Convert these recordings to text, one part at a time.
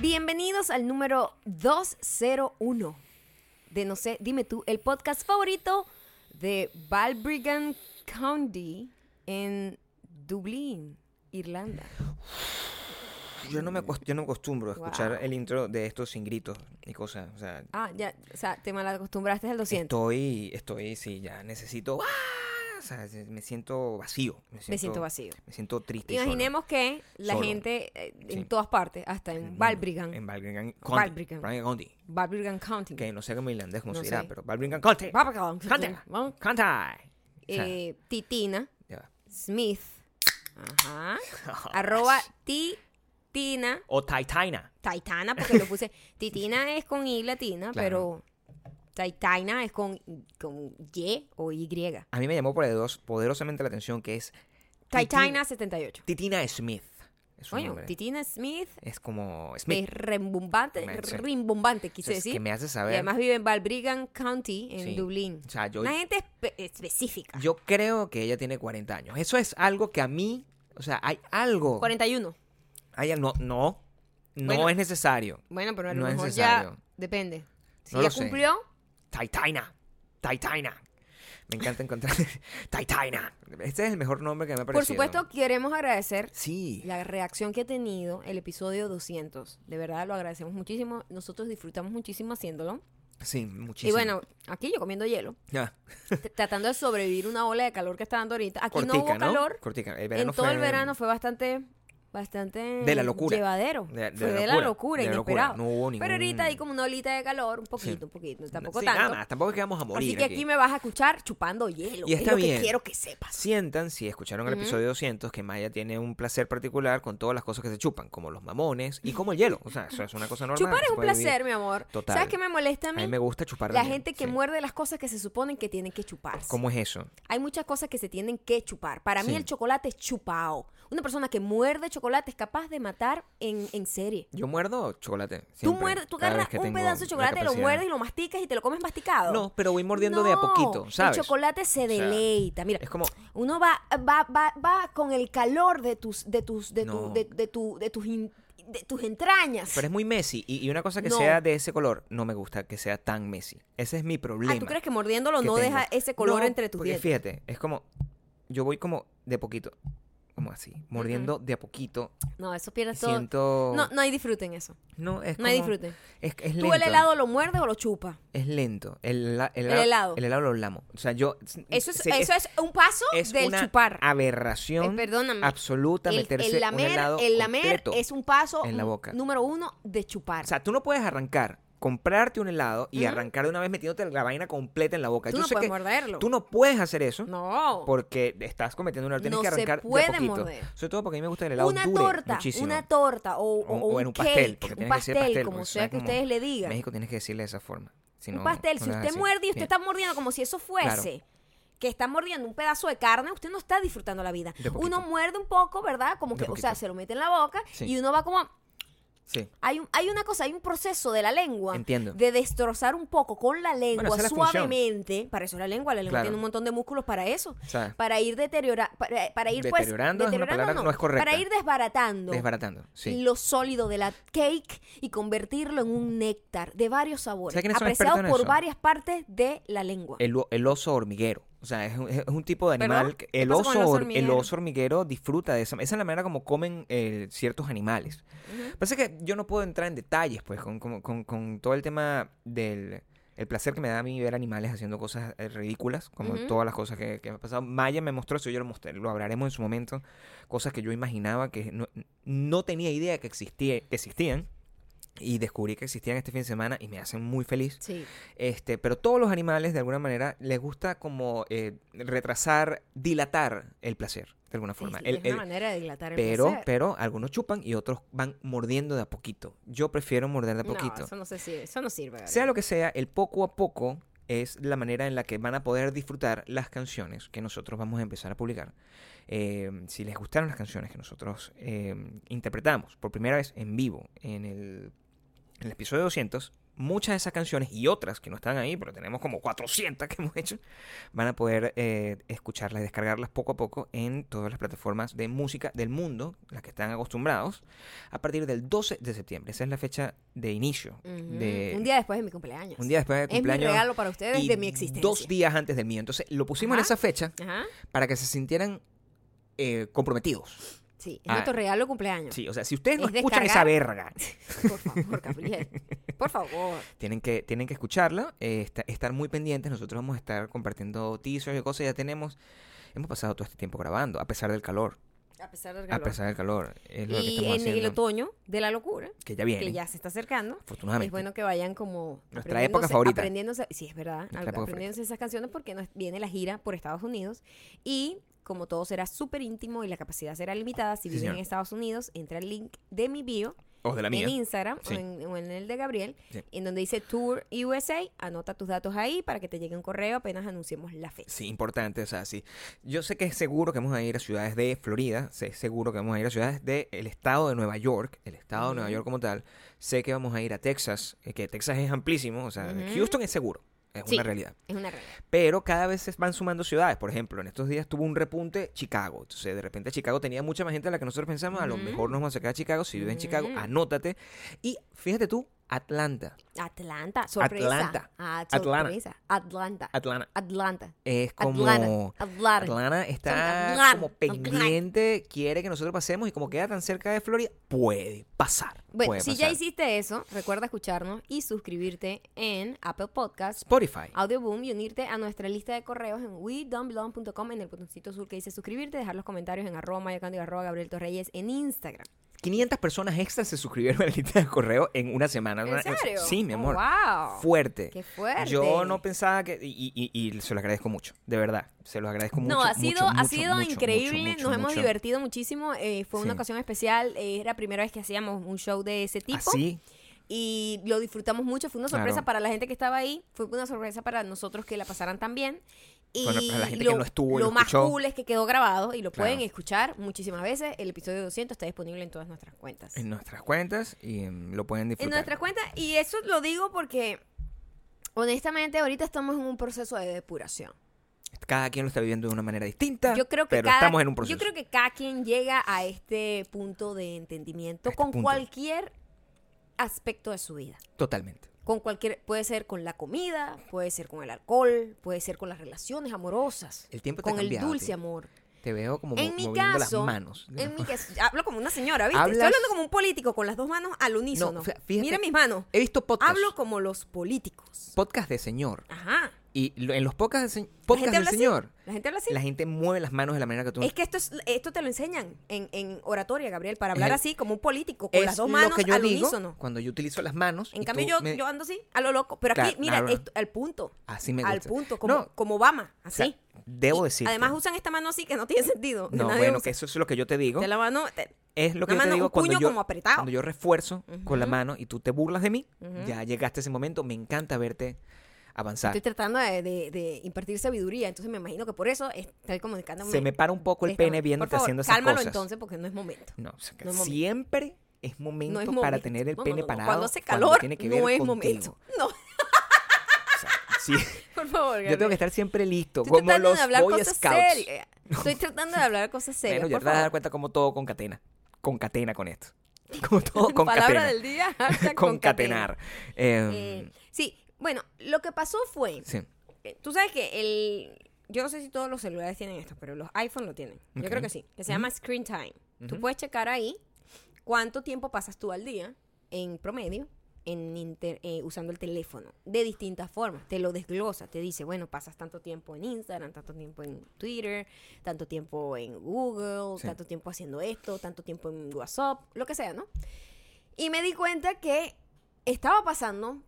Bienvenidos al número 201 de No sé, dime tú, el podcast favorito de Balbriggan County en Dublín, Irlanda. Yo no me, yo no acostumbro a escuchar Wow. el intro de estos sin gritos y cosas. O sea, Ah, ya, o sea, te malacostumbraste al 200. estoy, estoy, sí, ya necesito. ¡ah! Sea, me siento vacío. Me siento, Me siento vacío. Me siento triste. solo. Imaginemos que la Solo. gente eh, en Sí. todas partes, hasta En el en Balbriggan County. County. County, Que no sé cómo irlandés cómo No se dirá, sé. pero Balbriggan County. County. Eh, Titina. Smith, ajá, arroba Titina, O Taitaina. Taitana, porque lo puse, Titina es con I latina, Claro. pero Taitaina es con, con Y o Y. A mí me llamó poderos- poderosamente la atención que es Taitaina 78. Titina Smith. Es nombre. Titina Smith Es como Smith. es rembombante, rimbombante, O quise sea, es decir. que me hace Y saber. además vive en Balbriggan County, en Sí. Dublín. O sea, yo, Una gente espe- específica. yo creo que ella tiene 40 años. Eso es algo que a mí. O sea, hay algo. 41. Hay, no, no. No Bueno. es necesario. Bueno, pero a lo No es mejor necesario. ya depende. Si No ya cumplió, Taitaina. Taitaina. Me encanta encontrar. Taitaina. Este es el mejor nombre que me ha por parecido. supuesto, queremos agradecer Sí. la reacción que ha tenido el episodio 200. De verdad, lo agradecemos muchísimo. Nosotros disfrutamos muchísimo haciéndolo. Sí, Y muchísimo. bueno, aquí yo comiendo hielo, Ya. t- tratando de sobrevivir una ola de calor que está dando ahorita. Aquí no hubo calor. Cortica. El En todo el verano fue bastante bastante De la locura. llevadero. De- de fue la de la locura, de la locura. inesperado. No hubo Pero ningún- ahorita hay como una olita de calor, un poquito, Sí. un poquito, tampoco Sí, tanto. nada más. Tampoco es que vamos a morir. Así que aquí. me vas a escuchar chupando hielo. Y es está lo bien. que quiero que sepas. Sientan, si escucharon el Ujú. episodio 200, que Maya tiene un placer particular con todas las cosas que se chupan, como los mamones y como el hielo. O sea, eso es una cosa normal. Chupar es un vivir. placer, mi amor. Total. ¿Sabes qué me molesta a A mí? mí me gusta chupar La gente que sí. muerde las cosas que se suponen que tienen que chuparse. ¿Cómo es eso? Hay muchas cosas que se tienen que chupar. Para mí el chocolate es chupao. Una persona que muerde chocolate es capaz de matar en, en serie. Yo muerdo chocolate. Tú siempre, muerdes, tú agarras un pedazo de la chocolate, lo muerdes y lo masticas y te lo comes masticado. No, pero voy mordiendo de a No, poquito, ¿sabes? El chocolate se sea, deleita. Mira, Es como, uno va, va, va, va con el calor de tus, de tus, de No. tu, de, de tu, de tus, in- de tus entrañas. pero es muy Messi. Y, y una cosa que No. sea de ese color, no me gusta que sea tan Messi. Ese es mi problema. ah, ¿tú crees que mordiéndolo que no tengo. deja ese color No, entre tus porque dientes? fíjate, es como, yo voy como de poquito, como así, mordiendo de a poquito. No, eso pierdes todo. Siento... No, no hay disfrute en eso. No, es No hay disfrute. Es, es lento. ¿Tú el helado lo muerdes o lo chupas? Es lento. El, hela- el, El helado. El helado lo lamo. O sea, yo... Eso es, sé- eso es un paso es del una chupar. aberración Eh, perdóname. absoluta El, meterse el lamer, un helado el lamer completo. es un paso en la boca. número uno de chupar. O sea, tú no puedes arrancar, comprarte un helado y arrancar de una vez metiéndote la vaina completa en la boca. Tú yo no sé puedes que morderlo. tú no puedes hacer eso no. porque estás cometiendo un error. Tienes No que se arrancar puede de a poquito. morder. Sobre todo porque a mí me gusta el helado una dure torta, muchísimo. una torta o, o- O- o un en un pastel, cake, porque un tienes que pastel, decir pastel, como sea que ustedes le digan. México tienes que decirle de esa forma. Si un no, pastel, no si usted muerde y usted Bien. está mordiendo como si eso fuese que está mordiendo un pedazo de carne, usted no está disfrutando la vida. Uno muerde un poco, ¿verdad? Como que, o sea, se lo mete en la boca Sí. y uno va como Sí. hay, un- hay una cosa, hay un proceso de la lengua Entiendo. de destrozar un poco con la lengua es la suavemente. Para eso es la lengua, la lengua Claro. tiene un montón de músculos para eso. O sea, Para ir deteriorando, para, para ir pues Deteriorando una no es correcta. Para ir desbaratando desbaratando. Sí. lo sólido de la cake y convertirlo en un néctar de varios sabores, ¿Sabes quiénes son apreciado por eso? varias partes de la lengua. El, el oso hormiguero. O sea, es un, es un tipo de animal. que- ¿Qué El oso, el oso hormiguero? oso hormiguero disfruta de esa. Esa es la manera como comen eh, ciertos animales. Pasa que yo no puedo entrar en detalles, pues, con, con- con- con todo el tema del el placer que me da a mí ver animales haciendo cosas eh, ridículas, como todas las cosas que, que me ha pasado. Maya me mostró eso, yo lo mostré, lo hablaremos en su momento, cosas que yo imaginaba que no, no tenía idea que, existía, que existían. Y descubrí que existían este fin de semana y me hacen muy feliz. Sí. Este, pero todos los animales, de alguna manera, les gusta como eh, retrasar, dilatar el placer, de alguna forma. sí, El- es una el- manera de dilatar el pero, placer. pero algunos chupan y otros van mordiendo de a poquito. Yo prefiero morder de a No, poquito. eso no se sirve, eso no sirve. Gabriel. Sea lo que sea, el poco a poco es la manera en la que van a poder disfrutar las canciones que nosotros vamos a empezar a publicar. Eh, si les gustaron las canciones que nosotros eh, interpretamos por primera vez en vivo en el, en el episodio 200, muchas de esas canciones y otras que no están ahí, pero tenemos como 400 que hemos hecho, van a poder eh, escucharlas y descargarlas poco a poco en todas las plataformas de música del mundo, las que están acostumbrados, a partir del 12 de septiembre. Esa es la fecha de inicio. De, Un día después de mi cumpleaños. un día después Es mi cumpleaños. regalo para ustedes y de mi existencia. Dos días antes del mío. Entonces lo pusimos en esa fecha Ajá. para que se sintieran eh, comprometidos. Sí, es Ah. nuestro regalo de cumpleaños. Sí, o sea, si ustedes no Es escuchan esa verga, Por favor, Gabriel. Por favor. tienen que, tienen que escucharla, eh, esta- estar muy pendientes. Nosotros vamos a estar compartiendo teasers y cosas. Ya tenemos, hemos pasado todo este tiempo grabando, a pesar del calor. A pesar del A calor. pesar del calor. Es lo que y estamos en el otoño de la locura, que ya viene, que ya se está acercando, afortunadamente. es bueno que vayan como Nuestra época favorita. aprendiéndose sí es verdad aprendiéndose esas canciones porque nos viene la gira por Estados Unidos y como todo será súper íntimo y la capacidad será limitada si Sí, viven señor. en Estados Unidos entra el link de mi bio O de la mía. en Instagram Sí. o, en, o en el de Gabriel Sí. en donde dice Tour USA anota tus datos ahí para que te llegue un correo apenas anunciemos la fecha Sí, importante, o sea, sí. Yo sé que es seguro que vamos a ir a ciudades de Florida, sé seguro que vamos a ir a ciudades del estado de Nueva York, el estado de Nueva. York como tal. Sé que vamos a ir a Texas, eh, que Texas es amplísimo, o sea. Houston es seguro, es Sí. una realidad. es una realidad Pero cada vez se van sumando ciudades. Por ejemplo, en estos días tuvo un repunte Chicago. Entonces, de repente Chicago tenía mucha más gente de la que nosotros pensamos. A lo mejor nos vamos a sacar a Chicago. Si vives en Chicago, anótate. Y fíjate tú, Atlanta. Atlanta sorpresa Atlanta. Ah, Atlanta. sorpresa Atlanta Atlanta. Atlanta Es como... Atlanta Atlanta Atlanta está Atlanta, como pendiente, quiere que nosotros pasemos y como queda tan cerca de Florida, puede pasar. Bueno, puede si ya hiciste eso, recuerda escucharnos y suscribirte en Apple Podcasts, Spotify. Audioboom y unirte a nuestra lista de correos en wedon'tbelong.com en el botoncito azul que dice suscribirte, dejar los comentarios en arroba mayocando y arroba Gabriel Torreyes en Instagram. 500 personas extras se suscribieron a la lista de correo en una semana. ¿En Una- serio? Sí, mi Oh, amor. wow. Fuerte. ¡Qué fuerte! Yo no pensaba que... Y, y- y se lo agradezco mucho, de verdad. Se los agradezco mucho. No, ha sido, mucho, ha mucho, sido mucho, increíble, nos hemos divertido muchísimo, eh, fue una ocasión especial, eh, era la primera vez que hacíamos un show de ese tipo. Así, y lo disfrutamos mucho. Fue una sorpresa Claro. para la gente que estaba ahí, fue una sorpresa para nosotros que la pasaran tan bien. Y Bueno, para la gente lo, que no estuvo y lo lo más cool es que quedó grabado y lo Claro. pueden escuchar muchísimas veces. El episodio 200 está disponible en todas nuestras cuentas. en nuestras cuentas y em, lo pueden En disfrutar. nuestras cuentas, y eso lo digo porque honestamente ahorita estamos en un proceso de depuración. Cada quien lo está viviendo de una manera distinta, Yo creo que pero cada, estamos en un proceso. Yo creo que cada quien llega a este punto de entendimiento este con punto. cualquier aspecto de su vida. Totalmente. Con cualquier, puede ser con la comida, puede ser con el alcohol, puede ser con las relaciones amorosas, El tiempo te con el dulce tío. amor. Te veo como En mo- mi moviendo caso, las manos. En mi caso, hablo como una señora, ¿viste? Hablas- Estoy hablando como un político con las dos manos al unísono. fí- fíjate- Mira mis manos. He visto podcasts. Hablo como los políticos. Podcast de señor. Ajá. Y lo- en los podcasts, de del así. señor, La gente habla así. la gente mueve las manos de la manera que tú Es que esto es esto te lo enseñan en, en oratoria, Gabriel, para hablar el- así como un político, con las dos lo manos que yo al digo unísono. cuando yo utilizo las manos. En cambio, yo, me- yo ando así, a lo loco. Pero aquí, mira, claro. esto- al punto. Así me Al gusta. punto, como, No, como Obama, o sea, así. debo decir. Además usan esta mano así que no tiene sentido. No, bueno, usa. que eso es lo que yo te digo. De la mano, te- Es lo que yo te mano, digo un cuando yo, como apretado. cuando yo refuerzo con la mano y tú te burlas de mí, ya llegaste a ese momento, me encanta verte avanzar. estoy tratando de, de- de impartir sabiduría. Entonces me imagino que por eso estoy comunicándome. Se me para un poco el pene viéndote favor, haciendo esas cálmalo cosas. entonces porque no es momento. No, o sea, que No es momento. siempre es momento, No es para momento. tener el No, pene parado. Cuando hace cuando calor, tiene que ver no es contigo. momento. No, O sea, sí, por favor, yo tengo Gabriel. que estar siempre listo, Estoy como los Boy Scouts. serias. Estoy tratando de hablar cosas serias. Bueno, ya te vas a dar cuenta como todo concatena. Concatena con esto. Como todo concatena. Palabra del día, hashtag Concatenar. Eh, Eh, bueno, lo que pasó fue, sí. tú sabes que el, yo no sé si todos los celulares tienen esto, pero los iPhone lo tienen. Yo creo que sí, que se llama Screen Time. Tú puedes checar ahí cuánto tiempo pasas tú al día en promedio en inter- eh, usando el teléfono de distintas formas. Te lo desglosa, te dice, bueno, pasas tanto tiempo en Instagram, tanto tiempo en Twitter, tanto tiempo en Google, Sí. tanto tiempo haciendo esto, tanto tiempo en WhatsApp, lo que sea, ¿no? Y me di cuenta que estaba pasando,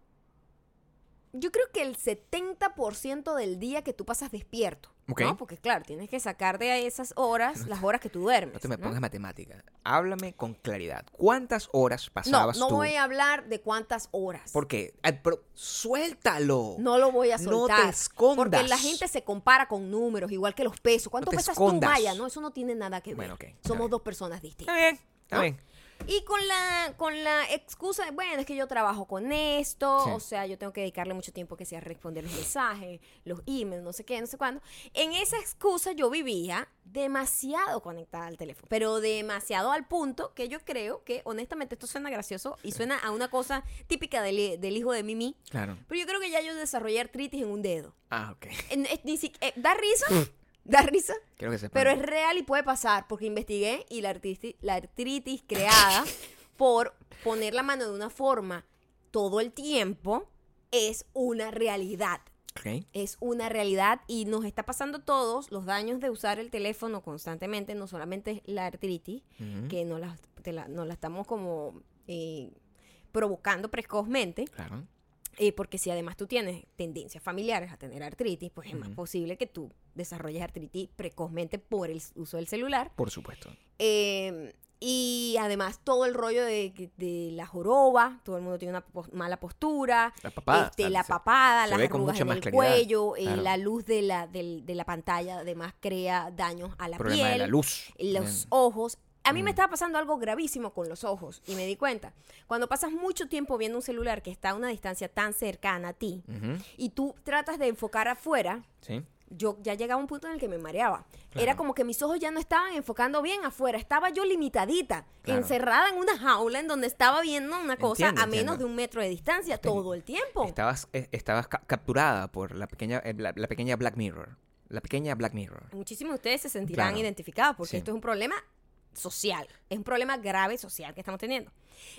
yo creo que el 70% del día que tú pasas despierto. Ok. ¿no? Porque claro, tienes que sacar de esas horas las horas que tú duermes. No te me ¿no? pongas matemática. Háblame con claridad. ¿Cuántas horas No, pasabas no tú? voy a hablar de cuántas horas. Porque, ay, pero suéltalo. No lo voy a No soltar. te escondas. Porque la gente se compara con números, igual que los pesos. ¿Cuánto pesas escondas. tú, Maya? No, eso no tiene nada que ver. Bueno, ok, está Somos dos personas Está distintas. bien, está ¿no? bien. Y con la, con la excusa de, bueno, es que yo trabajo con esto, Sí. o sea, yo tengo que dedicarle mucho tiempo que sea a responder los mensajes, los emails, no sé qué, no sé cuándo. En esa excusa yo vivía demasiado conectada al teléfono, pero demasiado al punto que yo creo que, honestamente, esto suena gracioso y suena a una cosa típica del, del hijo de Mimi, Claro. pero yo creo que ya yo desarrollé artritis en un dedo. Ah, ok. En- si- eh, da risa, da risa, Quiero que sepan. pero es real y puede pasar, porque investigué y la artritis, la artritis creada por poner la mano de una forma todo el tiempo es una realidad. Es una realidad y nos está pasando todos los daños de usar el teléfono constantemente, no solamente es la artritis, que nos la, te la- nos la estamos como eh, provocando precozmente, Claro. Eh, porque si además tú tienes tendencias familiares a tener artritis, pues es más posible que tú desarrolles artritis precozmente por el uso del celular. Por supuesto. Eh, y además todo el rollo de, de la joroba, todo el mundo tiene una pos- mala postura, La papada. este, la se- papada, se las con arrugas en el cuello, eh, la luz de la, de la pantalla además crea daños a la Problema piel de la luz. los Bien. ojos. A mí me Mm. estaba pasando algo gravísimo con los ojos y me di cuenta. Cuando pasas mucho tiempo viendo un celular que está a una distancia tan cercana a ti y tú tratas de enfocar afuera, Sí. yo ya llegaba a un punto en el que me mareaba. Claro. Era como que mis ojos ya no estaban enfocando bien afuera, estaba yo limitadita, Claro. encerrada en una jaula en donde estaba viendo una cosa Entiendo, a menos entiendo. de un metro de distancia todo el tiempo. Estabas, eh, estabas ca- capturada por la pequeña, eh, la, la pequeña Black Mirror. La pequeña Black Mirror. Muchísimos de ustedes se sentirán Claro. identificados porque Sí. esto es un problema social, es un problema grave social que estamos teniendo.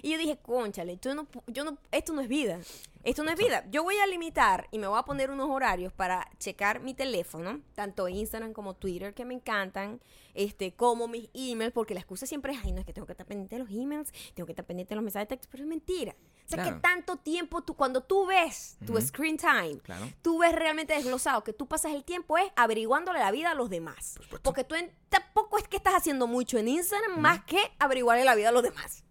Y yo dije, conchale, yo no, yo no, esto no es vida, esto no es vida. Yo voy a limitar y me voy a poner unos horarios para checar mi teléfono, tanto Instagram como Twitter, que me encantan, este, como mis emails, porque la excusa siempre es, ay, no, es que tengo que estar pendiente de los emails, tengo que estar pendiente de los mensajes de texto, pero es mentira. O sea, Claro. que tanto tiempo tú, cuando tú ves tu screen time, Claro. tú ves realmente desglosado que tú pasas el tiempo es averiguándole la vida a los demás. Por. Porque tú en- tampoco es que estás haciendo mucho en Instagram más que averiguarle la vida a los demás.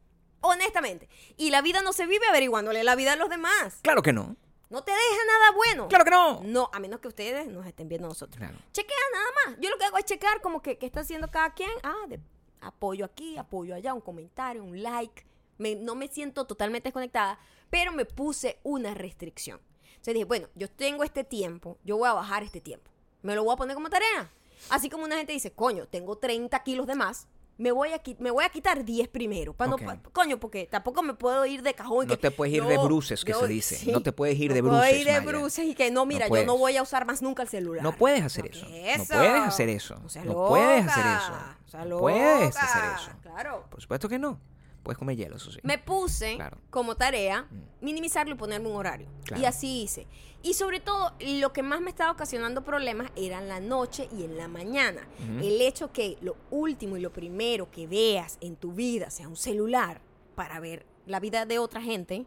Honestamente. Y la vida no se vive averiguándole la vida a los demás. Claro que no. No te deja nada bueno. Claro que no. No, a menos que ustedes nos estén viendo nosotros. Claro. Chequea nada más. Yo lo que hago es checar como que qué está haciendo cada quien. Ah, de apoyo aquí, apoyo allá, un comentario, un like. Me- no me siento totalmente desconectada, pero me puse una restricción. Entonces dije, bueno, yo tengo este tiempo, yo voy a bajar este tiempo. Me lo voy a poner como tarea. Así como una gente dice, coño, tengo 30 kilos de más. Me voy, a, me voy a quitar 10 primero. Pa' no- pa- coño, porque tampoco me puedo ir de cajón. y No que- te puedes ir de no, bruces, que yo- se dice. sí. No te puedes ir No de bruces, ir de bruces y que no, mira, yo puedes. no voy a usar más nunca el celular. No puedes hacer No, eso. ¿qué No eso? puedes hacer eso. No seas No puedes hacer loca. eso. O sea, No puedes loca. hacer eso. Claro. Por supuesto que no. Puedes comer hielo, eso sí. Me puse Claro. Mm. como tarea minimizarlo y ponerme un horario. Claro. Y así hice. Y sobre todo, lo que más me estaba ocasionando problemas era en la noche y en la mañana. El hecho que lo último y lo primero que veas en tu vida sea un celular para ver la vida de otra gente,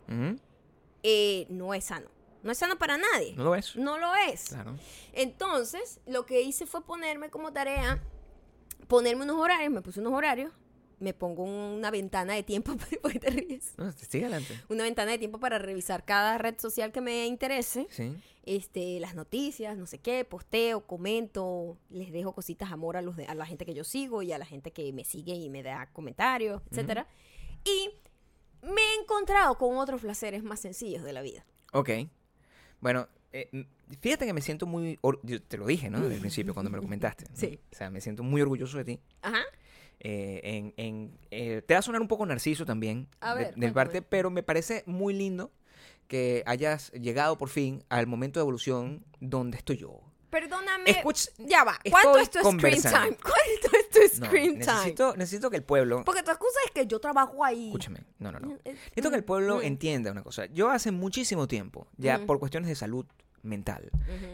eh, no es sano. No es sano para nadie. ¿No lo ves? No lo es. Claro. Entonces, lo que hice fue ponerme como tarea, ponerme unos horarios, me puse unos horarios, me pongo una ventana de tiempo, ¿por qué te ríes? No, sigue adelante. Una ventana de tiempo para revisar cada red social que me interese, Sí. este, las noticias, no sé qué, posteo, comento, les dejo cositas amor a, los de- a la gente que yo sigo y a la gente que me sigue y me da comentarios, etcétera. Y me he encontrado con otros placeres más sencillos de la vida. Ok. Bueno, eh, fíjate que me siento muy... yo te lo dije, ¿no? Desde el principio cuando me lo comentaste. ¿no? Sí. O sea, me siento muy orgulloso de ti. Ajá. Eh, en, en- eh, te va a sonar un poco narciso también A de- ver, de, mi cuéntame. parte, pero me parece muy lindo que hayas llegado por fin al momento de evolución donde estoy yo. Perdóname. Escuch- ya va. ¿Cuánto es tu screen time? ¿Cuánto es tu No, screen time? necesito, necesito que el pueblo... Porque tu excusa es que yo trabajo ahí. Escúchame, no, no, no. Eh, Necesito que el pueblo mm. entienda una cosa. Yo hace muchísimo tiempo, ya por cuestiones de salud mental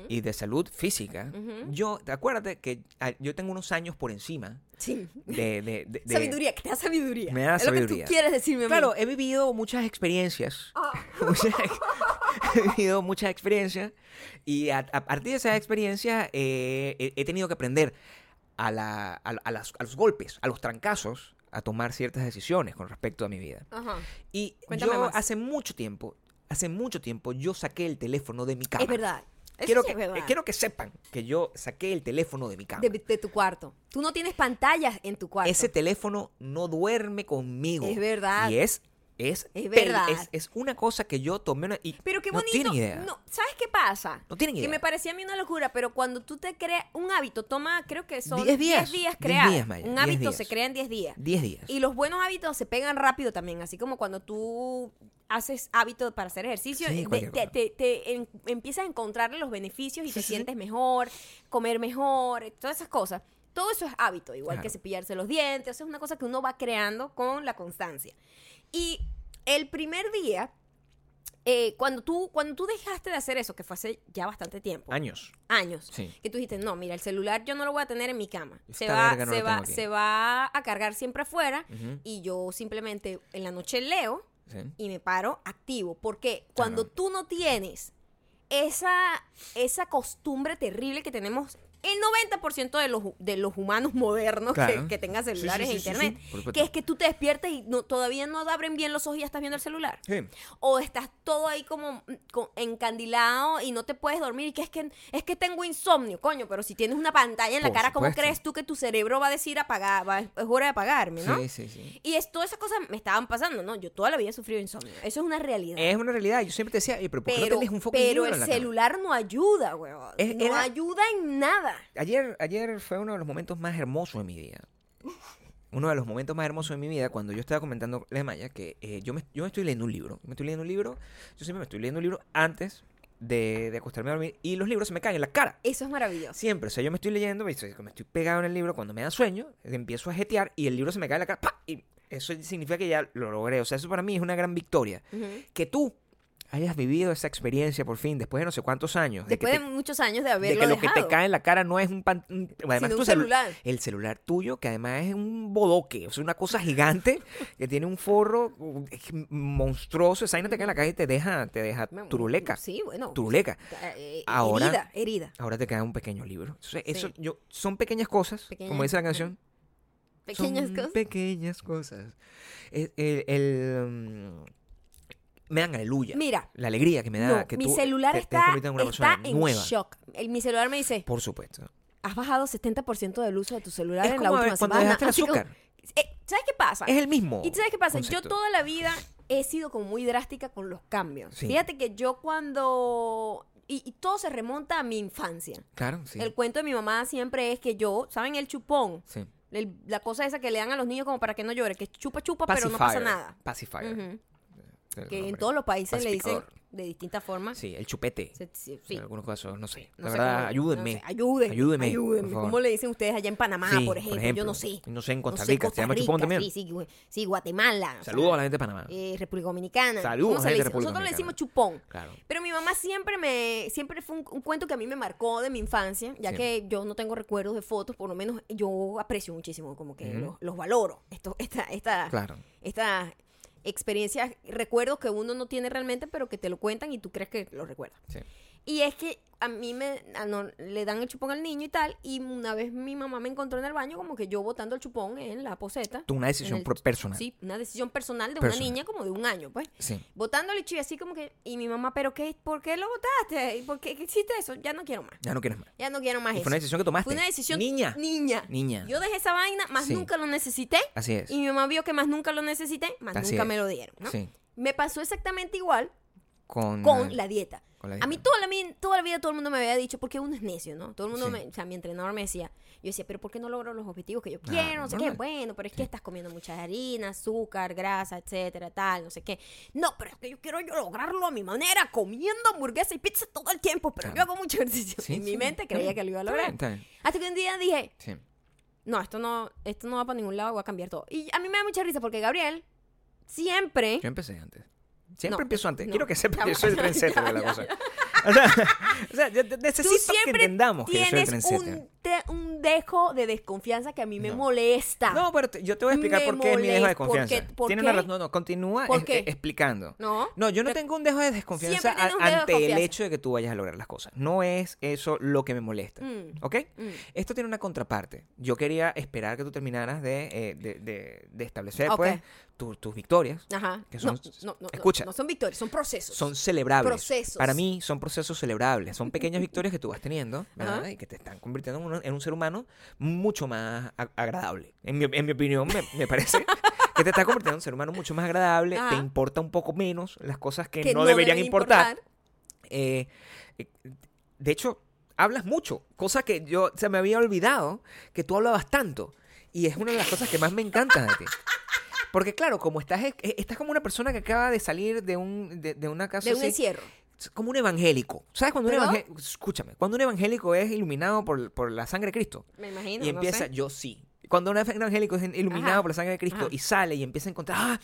y de salud física, Ujú. yo, acuérdate que ah, yo tengo unos años por encima Sí. de... de- de- de- sabiduría, que te da sabiduría. Me da es lo que sabiduría. tú quieres decirme. Claro, he vivido muchas experiencias. Ah. He vivido muchas experiencias y a, a partir de esas experiencias eh, he, he tenido que aprender a, la- a- a las- a los golpes, a los trancazos, a tomar ciertas decisiones con respecto a mi vida. Ajá. Y Cuéntame yo más. hace mucho tiempo, hace mucho tiempo, yo saqué el teléfono de mi cama. Es verdad. Quiero, sí que, es verdad. quiero que sepan que yo saqué el teléfono de mi cama. De, de tu cuarto. Tú no tienes pantallas en tu cuarto. Ese teléfono no duerme conmigo. Es verdad. Y es, es, Es verdad. Es, es una cosa que yo tomé una, y Pero qué no bonito. tienen idea. No, ¿Sabes qué pasa? No tienen Que idea. me parecía a mí una locura, pero cuando tú te creas un hábito, toma, creo que son 10 10 días. días, 10 crear. días, Maya, un 10 hábito días. se crea en 10 días. 10 días. Y los buenos hábitos se pegan rápido también, así como cuando tú haces hábitos para hacer ejercicio, Sí, te, cosa. te- te en- empiezas a encontrarle los beneficios y Sí, te sí, sientes mejor, comer mejor, todas esas cosas. Todo eso es hábito, igual que cepillarse los dientes, eso es una cosa que uno va creando con la constancia. Y el primer día, eh, cuando, tú, cuando tú dejaste de hacer eso, que fue hace ya bastante tiempo, Años. años, Sí. que tú dijiste, no, mira, el celular yo no lo voy a tener en mi cama. Se va, no se, va, se va a cargar siempre afuera y yo simplemente en la noche leo Sí. y me paro activo. Porque cuando Claro. tú no tienes esa, esa costumbre terrible que tenemos el 90% de los, de los humanos modernos que- Claro. que, tengan Sí, sí, celulares sí, e sí, sí, internet, supuesto. que es que tú te despiertas y no, todavía no abren bien los ojos y ya estás viendo el celular. Sí. O estás todo ahí como mm, encandilado y no te puedes dormir y que es que es que tengo insomnio, coño, pero si tienes una pantalla en la Por cara, ¿cómo crees tú que tu cerebro va a decir apagar, va- es hora de apagarme, ¿no? Sí, sí, sí. Y es, todas esas cosas me estaban pasando, ¿no? Yo toda la vida he sufrido insomnio. Eso es una realidad. Es una realidad. Yo siempre te decía, "Oye, pero ¿por qué no tenés un fucking pero el en la cama?" celular no ayuda, weón. Es- no era- ayuda en nada. Ayer, ayer fue uno de los momentos más hermosos de mi vida. Uno de los momentos más hermosos de mi vida cuando yo estaba comentando a Maya que eh, yo, me, yo me estoy leyendo un libro. Me estoy leyendo un libro. Yo siempre me estoy leyendo un libro antes de, de acostarme a dormir y los libros se me caen en la cara. Eso es maravilloso. Siempre, o sea, yo me estoy leyendo, me estoy, me estoy pegado en el libro, cuando me da sueño, empiezo a jetear y el libro se me cae en la cara, ¡pa! y eso significa que ya lo logré, o sea, eso para mí es una gran victoria. Que tú hayas vivido esa experiencia por fin, después de no sé cuántos años, de Después te- de muchos años de de haberlo que lo que te cae en la cara no es un, pan, un- además un celu- celular. el celular tuyo, que además es un bodoque, o sea, una cosa gigante que tiene un forro uh, monstruoso, esa vaina te cae en la cara y te deja, te deja turuleca, Sí, bueno. turuleca. Eh, Ahora- herida, herida. Ahora te queda un pequeño libro. Entonces, eso, yo, son pequeñas cosas, Pequeñas- como dice la canción. Pequeñas Son cosas. Pequeñas cosas. El, el- el, mm, me dan aleluya. Mira, La alegría que me da no, que mi tú celular te, está, convertido en una está persona en nueva. shock. El- mi celular me dice, Por supuesto. has bajado 70% del uso de tu celular Es en la como última cuando semana. dejaste el como- azúcar. Eh, ¿Sabes qué pasa? Es el mismo. ¿Y sabes qué pasa? Yo toda la vida he sido como muy drástica con los cambios. Sí. Fíjate que yo cuando... Y, y todo se remonta a mi infancia. Claro, sí. El cuento de mi mamá siempre es que yo, ¿saben el chupón? sí. El- la cosa esa que le dan a los niños como para que no llore, que chupa chupa, pero no pasa nada. Pacifier. Ujú. el Que en todos los países le dicen de distintas formas. Sí, el chupete. Se- sí, En algunos casos, no sé. No la sé verdad, cómo- ayúdenme. no sé, ayúdenme. Ayúdenme, ayúdenme. ¿Cómo le dicen ustedes allá en Panamá, por, ejemplo? Yo no sé. No sé en Costa Rica. ¿Se llama chupón también? Sí, sí, Guatemala. o sea, Saludos a la gente de Panamá. eh, República Dominicana. Saludos ¿Cómo a la gente de? República Nosotros le decimos chupón. Claro. Pero mi mamá siempre me, siempre fue un, un cuento que a mí me marcó de mi infancia, ya que yo no tengo recuerdos de fotos, por lo menos yo aprecio muchísimo, como que los, los valoro. Esto, esta, esta, Claro. estas experiencias, recuerdos que uno no tiene realmente, pero que te lo cuentan y tú crees que lo recuerdas. Sí. Y es que a mí me a no- le dan el chupón al niño y tal, y una vez mi mamá me encontró en el baño como que yo botando el chupón en la poseta. Una decisión el- personal. Sí, una decisión personal de Personal. una niña como de un año, pues. Sí. Botándole y así como que, y mi mamá, ¿pero qué? ¿Por qué lo botaste? ¿Y por qué qué hiciste eso? Ya no quiero más. Ya no quieres más. Ya no quiero más Y eso. fue una decisión que tomaste. Fue una decisión. Niña. Niña. Niña. Yo dejé esa vaina, más Sí. nunca lo necesité. Así es. Y mi mamá vio que más nunca lo necesité, más Así nunca es. me lo dieron, ¿no? Sí. Me pasó exactamente igual Con, con la dieta. Con la A mí toda la, toda la vida todo el mundo me había dicho, porque uno es necio, ¿no? Todo el mundo, Sí. me, o sea, mi entrenador me decía, yo decía, pero ¿por qué no logro los objetivos que yo Ah, quiero? No sé qué, bueno, pero es Sí. que estás comiendo mucha harina, azúcar, grasa, etcétera, tal, no sé qué. No, pero es que yo quiero yo lograrlo a mi manera, comiendo hamburguesa y pizza todo el tiempo, pero Claro. yo hago mucho ejercicio. Sí, en mi mente creía que lo iba a está lograr. bien, está bien. Hasta que un día dije, no, esto no, esto no va para ningún lado, voy a cambiar todo. Y a mí me da mucha risa porque Gabriel siempre... Yo empecé antes. Siempre No, empiezo antes. no. Quiero que sepas que yo soy el trendsetter de la cosa. O sea, o sea, yo te- Tú necesito que entendamos que yo soy el trendsetter. un, te- un dejo de desconfianza que a mí me No. molesta. No, pero te- yo te voy a explicar Me por qué es mi dejo de molesta. ¿Por confianza. qué? ¿Por Tiene qué? una razón. No, no, continúa eh, explicando. No. No, yo no Pero- tengo un dejo de desconfianza a- de ante el hecho de que tú vayas a lograr las cosas. No es eso lo que me molesta. Mm, ¿Ok? mm. Esto tiene una contraparte. Yo quería esperar que tú terminaras de, eh, de, de- establecer Ok. pues, tu- tus victorias. Ajá. Que son- no, no, no, escucha. No, son victorias, son procesos. Son celebrables. Procesos. Para mí son proceso celebrable. Son pequeñas victorias que tú vas teniendo, ¿verdad? Ajá. Y que te están convirtiendo en un, en un ser humano mucho más agradable. En mi, en mi opinión, me, me parece que te está convirtiendo en un ser humano mucho más agradable. Te importa un poco menos las cosas que, Que no, deberían importar. Eh, eh, de hecho, hablas mucho, cosa que yo se me había olvidado que tú hablabas tanto. Y es una de las cosas que más me encantan de ti. Porque claro, como estás, eh, estás como una persona que acaba de salir de, un, de, de una casa De un así, encierro. como un evangélico. ¿Sabes cuando un evangélico, escúchame, cuando un evangélico es iluminado por, por la sangre de Cristo Me imagino. y no empieza, sé. yo sí. Cuando un evangélico es iluminado Ajá. por la sangre de Cristo Ajá. y sale y empieza a encontrar, ah,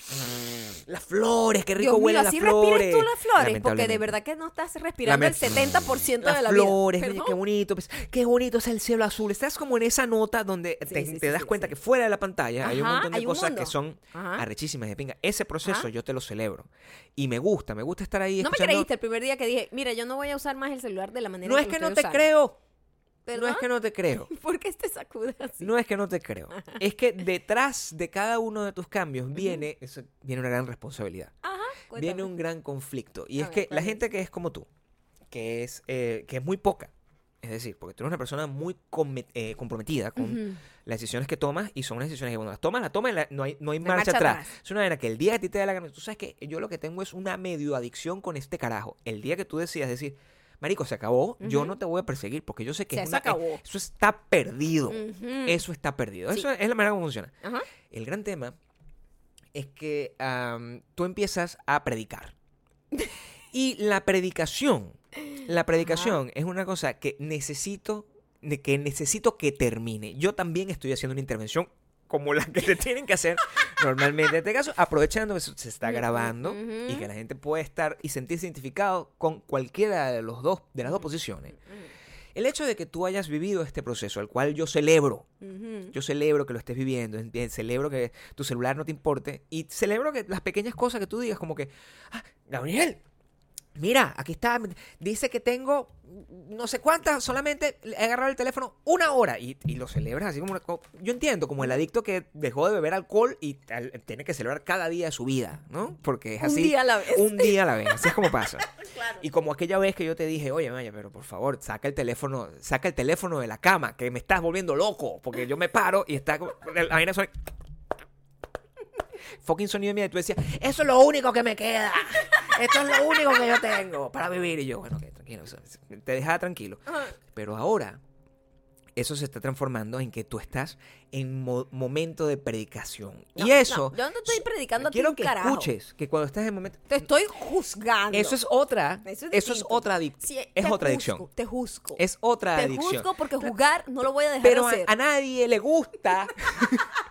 las flores, qué rico huelen las así flores. respiras tú las flores, porque de verdad que no estás respirando el Lament- 70% las de la vida. flores, oye, ¿Perdón? qué bonito, pues, qué bonito es el cielo azul. Estás como en esa nota donde Sí, te, sí, te sí, das sí, cuenta sí. que fuera de la pantalla hay un Ajá, montón de un cosas que mundo. son Ajá. arrechísimas de pinga. Ese proceso Ajá. yo te lo celebro y me gusta, me gusta estar ahí No me creíste el primer día que dije, mira, yo no voy a usar más el celular de la manera no en es que lo no te usando". creo, no es que no te creo. ¿Por qué te sacudas así? No es que no te creo. Es que detrás de cada uno de tus cambios viene, eso- viene una gran responsabilidad. Ajá, Viene un gran conflicto. Y A es ver, que ¿cuál la gente que es como tú, que es, eh, que es muy poca, es decir, porque tú eres una persona muy eh, comprometida con las decisiones que tomas y son unas decisiones que cuando las tomas, las tomas y la- no hay, no hay marcha, marcha atrás. atrás. Es una manera que el día que a ti te dé la gana, tú sabes que yo lo que tengo es una medio adicción con este carajo. El día que tú decidas decir, Marico, se acabó, yo no te voy a perseguir porque yo sé que es una- acabó. eso está perdido. Eso está perdido. Sí. Eso es la manera como funciona. El gran tema es que tú empiezas a predicar. Y la predicación, la predicación es una cosa que necesito, que necesito que termine. Yo también estoy haciendo una intervención como la que te tienen que hacer normalmente. En este caso, aprovechando que se está grabando y Ujú. que la gente puede estar y sentirse identificado con cualquiera de los dos, de las dos posiciones. El hecho de que tú hayas vivido este proceso, al cual yo celebro, yo celebro que lo estés viviendo, celebro que tu celular no te importe y celebro que las pequeñas cosas que tú digas como que, ah, Gabriel, mira, aquí está, dice que tengo no sé cuántas, solamente he agarrado el teléfono una hora y, y lo celebras así como, una yo entiendo, como el adicto que dejó de beber alcohol y al- tiene que celebrar cada día de su vida, ¿no? Porque es Un así. día a la vez. Un día a la vez, así es como pasa. Claro. Y como aquella vez que yo te dije, oye, Maya, pero por favor, saca el teléfono, saca el teléfono de la cama, que me estás volviendo loco, porque yo me paro y está como, la vaina suena- fucking sonido de mía y tú decías, eso es lo único que me queda, esto es lo único que yo tengo para vivir. Y yo, bueno, ok, tranquilo, te dejaba tranquilo. Pero ahora, eso se está transformando en que tú estás en mo- momento de predicación. No, y eso, no, yo no te estoy predicando a quiero que carajo. escuches que cuando estás en momento... Te estoy juzgando. Eso es otra, Eso eso es otra adic- Sí, es te otra juzgo, adicción. Te juzgo. Es otra te adicción. juzgo porque juzgar no lo voy a dejar Pero de a, hacer. a nadie le gusta.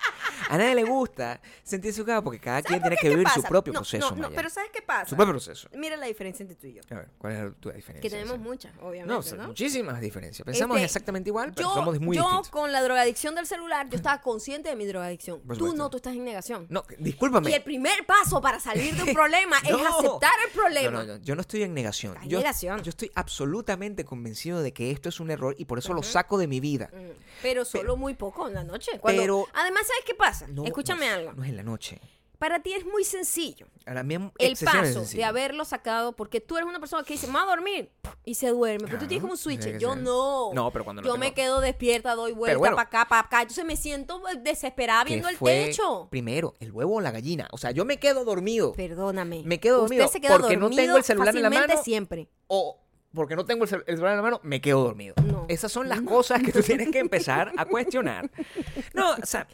a nadie le gusta sentirse juzgado porque cada quien tiene ¿Qué- que vivir su propio No, proceso. No, no, Maya. pero ¿sabes qué pasa? Su propio proceso. Mira la diferencia entre tú y yo. A ver, ¿cuál es tu diferencia? Que tenemos muchas, obviamente, No, muchísimas diferencias. Pensamos Este, exactamente igual, pero yo, somos muy yo distintos. con la drogadicción del celular, yo estaba consciente de mi drogadicción. Tú no, tú estás en negación. No, discúlpame. Y el primer paso para salir de un problema es aceptar el problema. No, no, no, yo no estoy en negación. Yo, negación. yo estoy absolutamente convencido de que esto es un error y por eso lo saco de mi vida. Pero solo muy poco en la noche. Cuando- Pero- Además, ¿sabes qué pasa? No, Escúchame no, algo. No es en la noche. Para ti es muy sencillo A la mía el paso sencillo. de haberlo sacado, porque tú eres una persona que dice, me voy a dormir, y se duerme. Pero tú tienes como un switch. Yo no. No, pero cuando no Yo tengo- me quedo despierta, doy vuelta bueno, para acá, para acá. Entonces me siento desesperada ¿Qué viendo el techo. Primero, el huevo o la gallina. O sea, yo me quedo dormido. Perdóname. Me quedo dormido se queda porque no tengo el celular en la mano. siempre. o porque no tengo el celular en la mano, me quedo dormido. No. Esas son las cosas que tú tienes que empezar a cuestionar. No, o sea,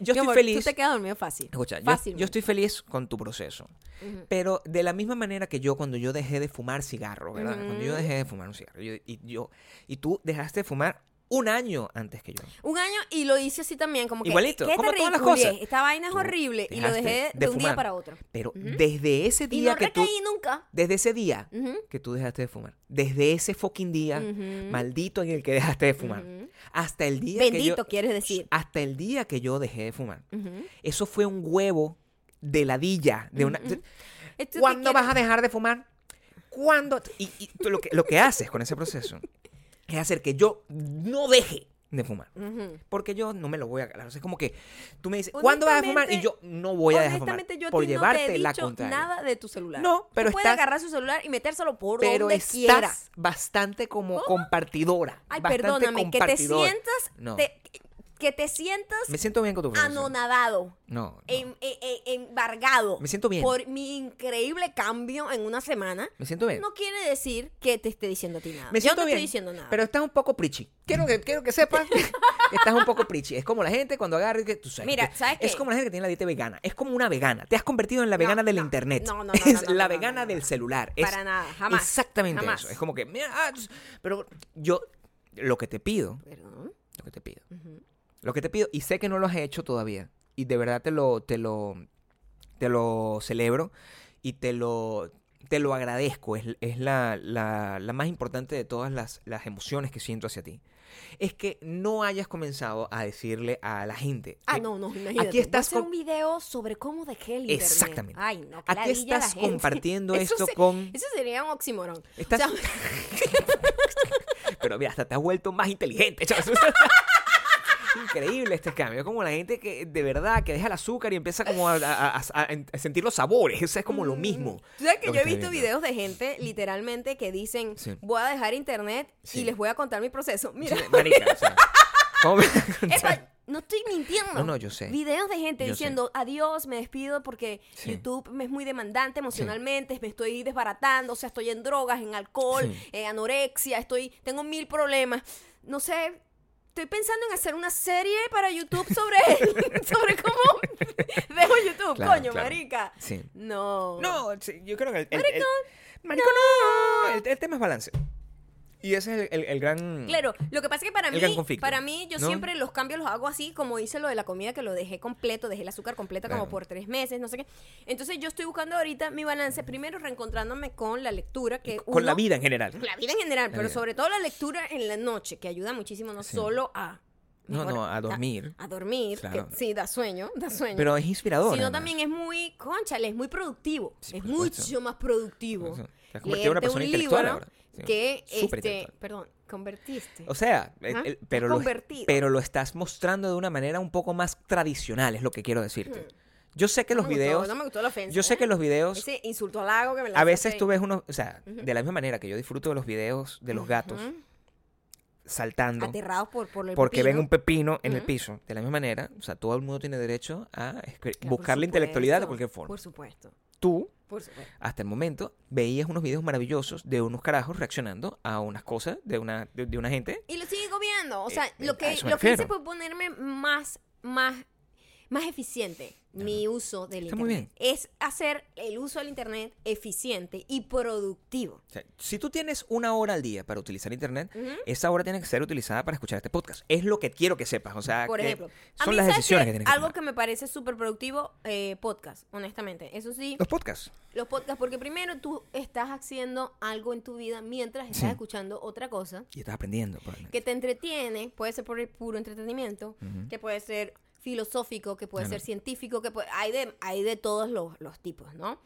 yo Mi estoy amor, feliz. Tú te quedas dormido fácil. Escucha, yo, estoy feliz con tu proceso. Pero de la misma manera que yo cuando yo dejé de fumar cigarro, ¿verdad? Cuando yo dejé de fumar un cigarro, yo- y, yo, y tú dejaste de fumar un año antes que yo. Un año y lo hice así también, como que. Igualito, ¿qué como todas las cosas. Esta vaina es Tú horrible. Y lo dejé de, de un día para otro. Pero desde ese Y día no que tú... nunca. Desde ese día que tú dejaste de fumar. Desde ese fucking día maldito en el que dejaste de fumar. Hasta el día que Bendito, yo... quieres decir. Hasta el día que yo dejé de fumar. Eso fue un huevo de ladilla. De una... ¿Cuándo vas a dejar de fumar? ¿Cuándo? Y, y tú lo, que, lo que haces con ese proceso es hacer que yo no deje de fumar. Porque yo no me lo voy a ganar. O sea, es como que tú me dices, ¿cuándo vas a fumar? Y yo no voy a dejar de fumar. Yo por no llevarte te he la contraria. nada de tu celular. No, pero Tú puedes estás- agarrar su celular y metérselo por pero donde estás quiera. bastante como compartidora. Ay, bastante perdóname, que te sientas, No. te- que te sientas Me siento bien con tu profesión. anonadado, No. no. em- e- e- embargado Me siento bien. por mi increíble cambio en una semana. Me siento bien. No quiere decir que te esté diciendo a ti nada. Me Yo siento no bien. estoy diciendo nada. Pero estás un poco preachy. Quiero que, quiero que sepas que estás un poco preachy. Es como la gente cuando agarra que tú sabes. Mira, que- ¿sabes Es qué? como la gente que tiene la dieta vegana. Es como una vegana. Te has convertido en la No, vegana del internet. no, no, no, es la vegana del celular. Es Para nada, jamás, Exactamente jamás. eso. Es como que, mira, ah, pero yo lo que te pido, Perdón. lo que te pido, Ujú. Lo que te pido, y sé que no lo has hecho todavía, y de verdad te lo, te lo, te lo celebro y te lo, te lo agradezco. Es, es la, la, la más importante de todas las, las emociones que siento hacia ti. Es que no hayas comenzado a decirle a la gente. Ah, que no, no, imagínate. Aquí estás hacer un video sobre cómo dejé el internet. Exactamente. Ay, no, qué Aquí la estás gente. compartiendo Eso esto se- con... Eso sería un oxímoron. Estás- O sea, Pero mira, hasta te has vuelto más inteligente. Increíble este cambio. Es como la gente que de verdad que deja el azúcar y empieza como a, a- a- a- a sentir los sabores. Eso es como lo mismo. Tú sabes que yo he visto viendo. videos de gente literalmente que dicen, Sí. voy a dejar internet Sí. y les voy a contar mi proceso. Mira, Sí, marica, o sea, ¿cómo no estoy mintiendo. No, no, yo sé. Videos de gente Yo sé. diciendo, adiós, me despido porque Sí. YouTube me es muy demandante emocionalmente, me estoy desbaratando, o sea, estoy en drogas, en alcohol, Sí. en anorexia, estoy, tengo mil problemas. No sé, estoy pensando en hacer una serie para YouTube sobre, sobre cómo dejo YouTube, Claro, coño, claro. marica. Sí. No. No, sí, yo creo que el, el, el- marico, no. El, el tema es balance. Y ese es el, el- el gran... Claro, lo que pasa es que para mí, para mí, yo ¿no? siempre los cambios los hago así, como hice lo de la comida, que lo dejé completo, dejé el azúcar completa como por tres meses, no sé qué. Entonces yo estoy buscando ahorita mi balance, primero reencontrándome con la lectura, que Con la vida en general. La vida en general, La pero vida. sobre todo la lectura en la noche, que ayuda muchísimo, no Sí. solo a... No, no, a dormir. A, dormir, Claro. que sí, da sueño, da sueño. Pero es inspirador. Sino también es muy, conchale, es muy productivo. Sí, es supuesto. mucho más productivo. Te has convertido en una leerte persona un intelectual libro ahora. Que, este, perdón, convertiste. O sea, el- te pero, lo, pero lo estás mostrando de una manera un poco más tradicional, es lo que quiero decirte. Yo sé que. No los me gustó, videos... no me gustó la ofensa, yo sé ¿eh? que los videos... Ese insulto al lago que me A veces tú ves unos... O sea, de la misma manera que yo disfruto de los videos de los gatos saltando Aterrados por, por el porque ven un pepino en el piso. De la misma manera, o sea, todo el mundo tiene derecho a buscar la intelectualidad de cualquier forma. Por supuesto, Tú, por hasta el momento, veías unos videos maravillosos de unos carajos reaccionando a unas cosas de una, de, de una gente. Y lo sigo viendo. O sea, Eh, lo que, lo que hice fue ponerme más, más, más eficiente mi uso del Está muy internet. Es hacer el uso del internet eficiente y productivo. O sea, si tú tienes una hora al día para utilizar internet, esa hora tiene que ser utilizada para escuchar este podcast. Es lo que quiero que sepas. O sea, Por que ejemplo, a son mí, las ¿sabes decisiones qué? que tienes que Algo tomar. que me parece súper productivo, eh, podcast, honestamente. Eso sí, Los podcasts. los podcasts, porque primero tú estás haciendo algo en tu vida mientras estás Sí. escuchando otra cosa Y estás aprendiendo. probablemente. que te entretiene, puede ser por el puro entretenimiento, que puede ser filosófico, que puede Claro. ser científico, que puede- hay de hay de todos los, los tipos, ¿no?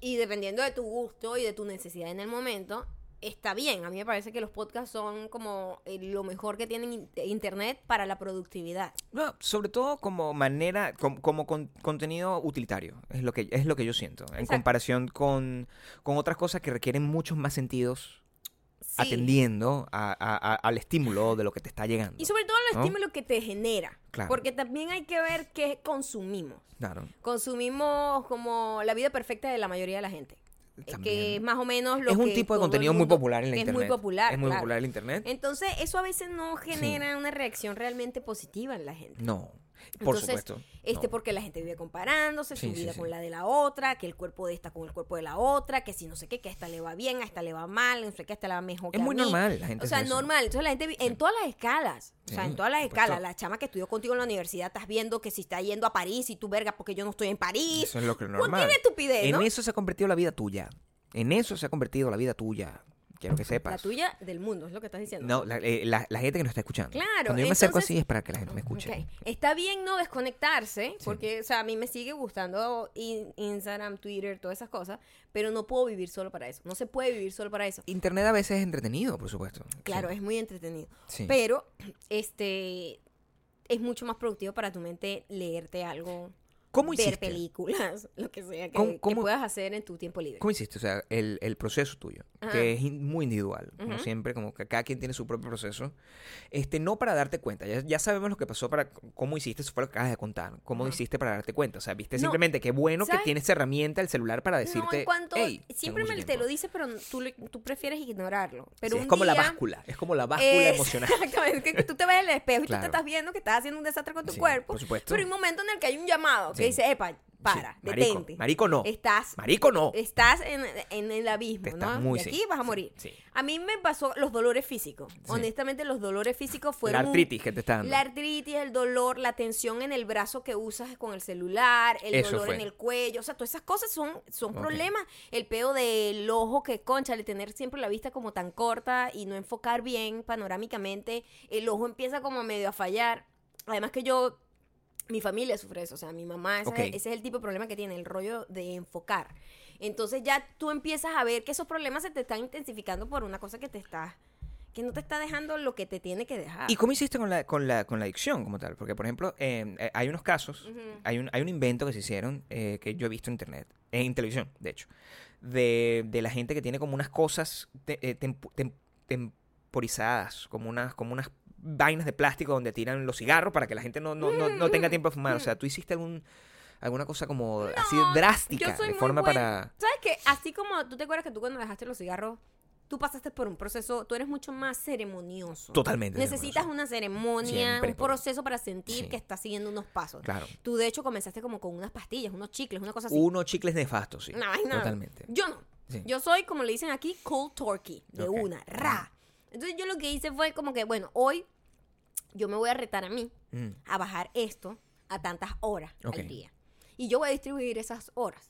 Y dependiendo de tu gusto y de tu necesidad en el momento, está bien. A mí me parece que los podcasts son como eh, lo mejor que tienen in- internet para la productividad. No, sobre todo como manera, com- como, con- contenido utilitario, es lo que, es lo que yo siento, en Exacto. comparación con, con otras cosas que requieren muchos más sentidos. Atendiendo a- a- a- al estímulo de lo que te está llegando. Y sobre todo el ¿no? estímulo que te genera. Claro. Porque también hay que ver qué consumimos. Claro. Consumimos como la vida perfecta de la mayoría de la gente. Eh, También. Que es más o menos lo es un que tipo de contenido muy popular en la que internet. Es muy popular. Es muy claro. popular en internet. Entonces, eso a veces no genera una reacción realmente positiva en la gente. No, por Entonces, supuesto. Este, no. porque la gente vive comparándose Sí, su vida sí. con la de la otra, que el cuerpo de esta con el cuerpo de la otra, que si no sé qué, que a esta le va bien, a esta le va mal, no sé qué, a esta le va mejor que Es a muy mí. normal la gente O sea, eso. normal. Entonces la gente en todas las escalas. O sea, en todas las por supuesto. escalas. La chama que estudió contigo en la universidad, estás viendo que si está yendo a París y tú verga porque yo no estoy en París. Eso es lo que Cualquier normal. estupidez, En ¿no? eso se ha convertido la vida tuya. En eso se ha convertido la vida tuya. Quiero que La sepas. tuya del mundo, es lo que estás diciendo. No, la, eh, la- la gente que nos está escuchando. Claro, Cuando yo me acerco así es para que la gente me escuche. Está bien no desconectarse, porque, o sea, a mí me sigue gustando in- Instagram, Twitter, todas esas cosas, pero no puedo vivir solo para eso. No se puede vivir solo para eso. Internet a veces es entretenido, por supuesto. Claro, Sí. es muy entretenido. Sí. Pero, este, es mucho más productivo para tu mente leerte algo, ¿Cómo ver películas, lo que sea que, ¿Cómo- que puedas hacer en tu tiempo libre. ¿Cómo hiciste? O sea, el, el proceso tuyo, Ajá. que es in- muy individual, como Ujú. siempre, como que cada quien tiene su propio proceso. Este, no para darte cuenta, ya, ya sabemos lo que pasó para cómo hiciste, eso fue lo que acabas de contar. ¿Cómo Ajá. hiciste para darte cuenta? O sea, viste No, simplemente qué bueno que ¿sabes? tienes herramienta, el celular, para no, decirte. en cuanto, "Hey, siempre me te lo tiempo". dice, pero tú, tú prefieres ignorarlo. Pero Sí, un es como la día- báscula, es como la báscula emocional. Exactamente, que tú te ves en el espejo y tú Claro. te estás viendo que estás haciendo un desastre con tu Sí, cuerpo. por supuesto. Pero hay un momento en el que hay un llamado que Sí. dice, epa, para, Sí, marico, detente. marico no. Estás, Marico no. estás en, en el abismo, Te estás ¿no? muy- y aquí sí, vas a morir. sí. A mí me pasó los dolores físicos. Honestamente, los dolores físicos La fueron... un- artritis que te está dando. La artritis, el dolor, la tensión en el brazo que usas con el celular, el Eso dolor fue. en el cuello, o sea, todas esas cosas son, son problemas. El peo del ojo que, concha, de tener siempre la vista como tan corta y no enfocar bien panorámicamente, el ojo empieza como medio a fallar. Además que yo, mi familia sufre eso, o sea, mi mamá, ese, es, ese es el tipo de problema que tiene, el rollo de enfocar. Entonces ya tú empiezas a ver que esos problemas se te están intensificando por una cosa que te está, que no te está dejando lo que te tiene que dejar. ¿Y cómo hiciste con la, con la, con la adicción como tal? Porque, por ejemplo, eh, eh, hay unos casos, hay, un, hay un invento que se hicieron, eh, que yo he visto en internet, en televisión, de hecho, de, de la gente que tiene como unas cosas te- eh, tempo- tem- temporizadas, como unas, como unas vainas de plástico donde tiran los cigarros para que la gente no, no, no, no tenga tiempo de fumar. O sea, ¿tú hiciste algún, alguna cosa como así No, drástica de forma para... ¿Sabes qué? Así como tú te acuerdas que tú cuando dejaste los cigarros, tú pasaste por un proceso, tú eres mucho más ceremonioso. Totalmente. Necesitas ceremonioso. una ceremonia, Siempre, un proceso para sentir Sí. que estás siguiendo unos pasos. Claro. Tú de hecho comenzaste como con unas pastillas, unos chicles, una cosa así. Unos chicles nefastos, sí. Una vaina- Totalmente. Yo no. Sí. Yo soy, como le dicen aquí, cold turkey, de una, ra. Entonces yo lo que hice fue como que, bueno, hoy yo me voy a retar a mí Mm. a bajar esto a tantas horas Ok. al día. Y yo voy a distribuir esas horas.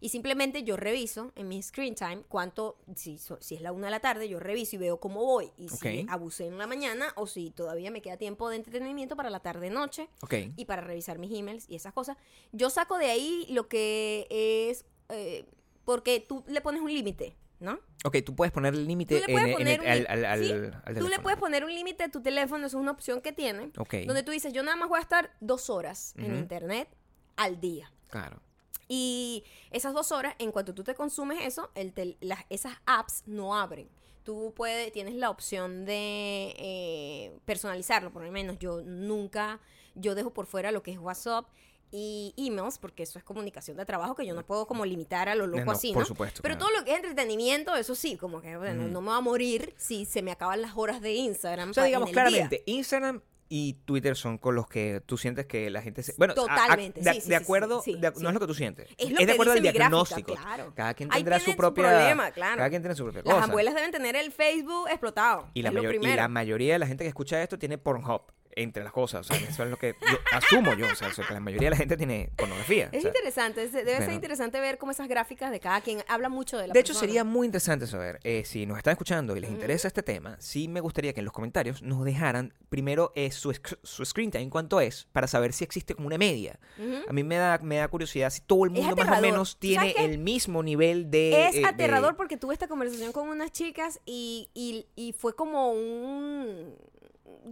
Y simplemente yo reviso en mi screen time cuánto, si, so- si es la una de la tarde, yo reviso y veo cómo voy. Y si Ok. abusé en la mañana o si todavía me queda tiempo de entretenimiento para la tarde-noche Ok. y para revisar mis emails y esas cosas. Yo saco de ahí lo que es, eh, porque tú le pones un límite, ¿no? Ok, tú puedes poner el límite al, al, al- sí, al Tú le teléfono. puedes poner un límite a tu teléfono, eso es una opción que tiene. Ok. Donde tú dices, yo nada más voy a estar dos horas en internet al día. Claro. Y esas dos horas, en cuanto tú te consumes eso, el tel- las, esas apps no abren. Tú puedes, tienes la opción de eh, personalizarlo, por lo menos yo nunca, yo dejo por fuera lo que es WhatsApp y emails, porque eso es comunicación de trabajo que yo no puedo como limitar a lo loco No, así, por ¿no? supuesto, Pero claro. todo lo que es entretenimiento, eso sí, como que, bueno, Ujú. no me va a morir si se me acaban las horas de Instagram. O sea, digamos día. claramente, Instagram y Twitter son con los que tú sientes que la gente se... Bueno, a- a- Totalmente, de, sí, sí, de acuerdo, sí, de- no es lo que tú sientes. Es lo de que acuerdo al mi gráfica, diagnóstico. claro. Cada quien tendrá su propia... problema, claro. Cada quien tiene su propia Las cosa. abuelas deben tener el Facebook explotado. y, la es mayor- y la mayoría de la gente que escucha esto tiene Pornhub entre las cosas. O sea, eso es lo que yo asumo yo. O sea, que la mayoría de la gente tiene pornografía. Es o sea. interesante, es- debe ser interesante ver cómo esas gráficas de cada quien habla mucho de la De hecho, sería muy interesante saber, eh, si nos están escuchando y les interesa este tema, sí me gustaría que en los comentarios nos dejaran primero eh, su, sc- su screen time, cuánto es, para saber si existe como una media. A mí me da, me da curiosidad si todo el Es mundo más o menos ¿Tú tiene el mismo nivel de... Es eh, de- aterrador porque tuve esta conversación con unas chicas y, y- y fue como un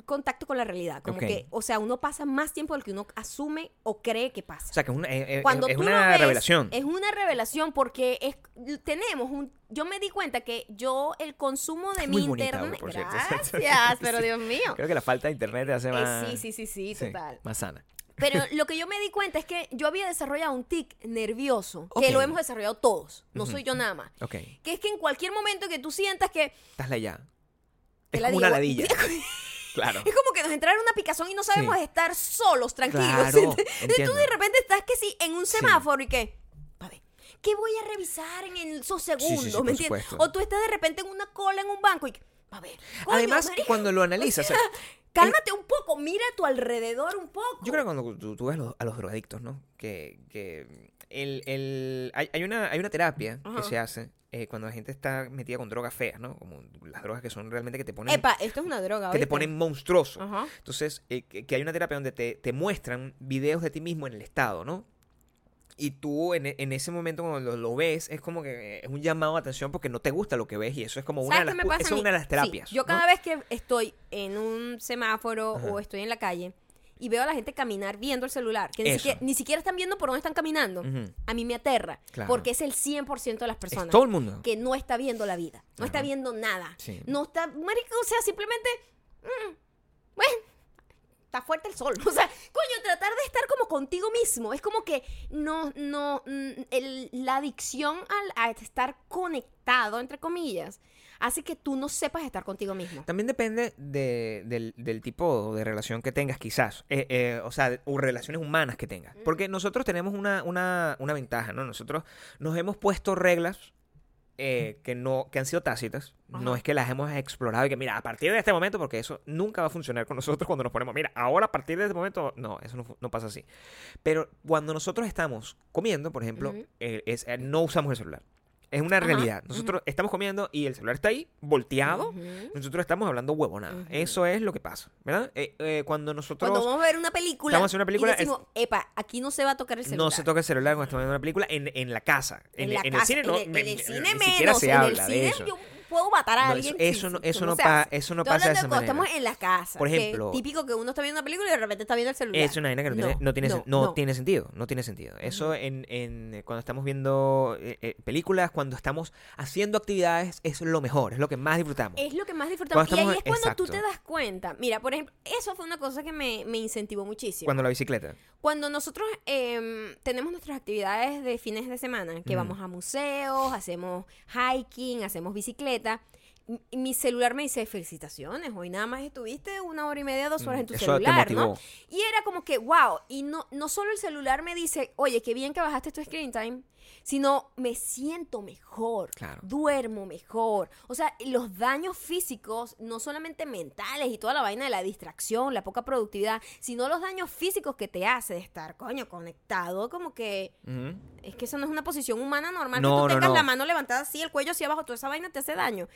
contacto con la realidad. Como que, o sea, uno pasa más tiempo del que uno asume o cree que pasa. O sea, que es una, eh, eh, Cuando es tú una ves, revelación. Es una revelación porque es, tenemos un... Yo me di cuenta que yo, el consumo de Muy mi bonita, internet... por. Gracias, pero. Dios mío. Creo que la falta de internet te hace Eh, más... sí, sí, sí, sí, sí, total. más sana. Pero lo que yo me di cuenta es que yo había desarrollado un tic nervioso, que lo hemos desarrollado todos, no soy yo nada más. Ok, Que es que en cualquier momento que tú sientas que estás la ya. Es la como una ladilla. claro. es como que nos entraron una picazón y no sabemos Sí. estar solos, tranquilos. Claro, Entonces tú de repente estás que sí en un Sí. semáforo y que, a ver, ¿qué voy a revisar en esos segundos? ¿Me entiendes? supuesto. O tú estás de repente en una cola en un banco y que, a ver, coño, Además, cuando lo analizas, o sea, Cálmate un poco, mira a tu alrededor un poco. Yo creo que cuando tú, tú ves los- a los drogadictos, ¿no? Que, que el, el- hay, hay una, hay una terapia Ajá. que se hace eh, cuando la gente está metida con drogas feas, ¿no? Como las drogas que son realmente que te ponen, Epa, esto es una droga, que te ponen monstruoso. Ajá. Entonces, eh, que, que hay una terapia donde te, te muestran videos de ti mismo en el estado, ¿no? Y tú en, en ese momento cuando lo, lo ves, es como que es un llamado de atención porque no te gusta lo que ves y eso es como una de ¿Sabes las, eso es una de las Sí, terapias. yo ¿no? cada vez que estoy en un semáforo Ajá. o estoy en la calle y veo a la gente caminar viendo el celular, que ni siquiera, ni siquiera están viendo por dónde están caminando, Ujú. a mí me aterra. Claro. Porque es el 100% de las Es personas todo el mundo. que no está viendo la vida, no está viendo nada. Sí. No está, marico, o sea, simplemente, mm, bueno, está fuerte el sol. O sea, coño, tratar de estar como contigo mismo. Es como que no, no, mm, el- la adicción al, a estar conectado, entre comillas, hace que tú no sepas estar contigo mismo. También depende de- del, del tipo de relación que tengas, quizás. Eh, eh, o sea, de- o relaciones humanas que tengas. Porque nosotros tenemos una, una, una ventaja, ¿no? Nosotros nos hemos puesto reglas eh, que, no, que han sido tácitas. No es que las hemos explorado y que, mira, a partir de este momento, porque eso nunca va a funcionar con nosotros cuando nos ponemos, mira, ahora a partir de este momento, no, eso no, pasa así. Pero cuando nosotros estamos comiendo, por ejemplo, eh, es, eh, no usamos el celular. Es una Ajá, realidad. Nosotros estamos comiendo y el celular está ahí, volteado. Nosotros estamos hablando huevonada. Eso es lo que pasa, ¿verdad? Eh, eh, cuando nosotros Cuando vamos a ver una película, Estamos en una película, y decimos, epa, aquí no se va a tocar el celular. no se toca el celular cuando estamos viendo una película en, en la casa. En, En, la en casa, el cine no. en el, me- en el ni cine siquiera menos, se habla cine de eso. yo puedo matar a No, alguien. eso- no- eso no pa- eso no pasa de esa manera. Estamos en la casa. Por que ejemplo- típico que uno está viendo una película y de repente está viendo el celular. Es una vaina que no, tiene, no, tiene, sen- no tiene sentido. No tiene sentido. Eso en, en- eh, cuando estamos viendo eh, eh, películas, cuando estamos haciendo actividades, es lo mejor, es lo que más disfrutamos. Es lo que más disfrutamos. Cuando y ahí es cuando tú exacto. te das cuenta. Mira, por ejemplo, eso fue una cosa que me, me incentivó muchísimo. Cuando la bicicleta. Cuando nosotros em, tenemos nuestras actividades de fines de semana, que vamos a museos, hacemos hiking, hacemos bicicleta, mi celular me dice, felicitaciones, hoy nada más estuviste una hora y media, dos horas en tu Mm, Eso celular, ¿no? Y era como que, wow, y no, no solo el celular me dice, oye, qué bien que bajaste tu screen time, sino me siento mejor, Claro. duermo mejor. O sea, los daños físicos, no solamente mentales y toda la vaina de la distracción, la poca productividad, sino los daños físicos que te hace de estar, coño, conectado, como que Ujú. es que eso no es una posición humana normal. No, que tú no, tengas no. la mano levantada así, el cuello hacia abajo, toda esa vaina te hace daño.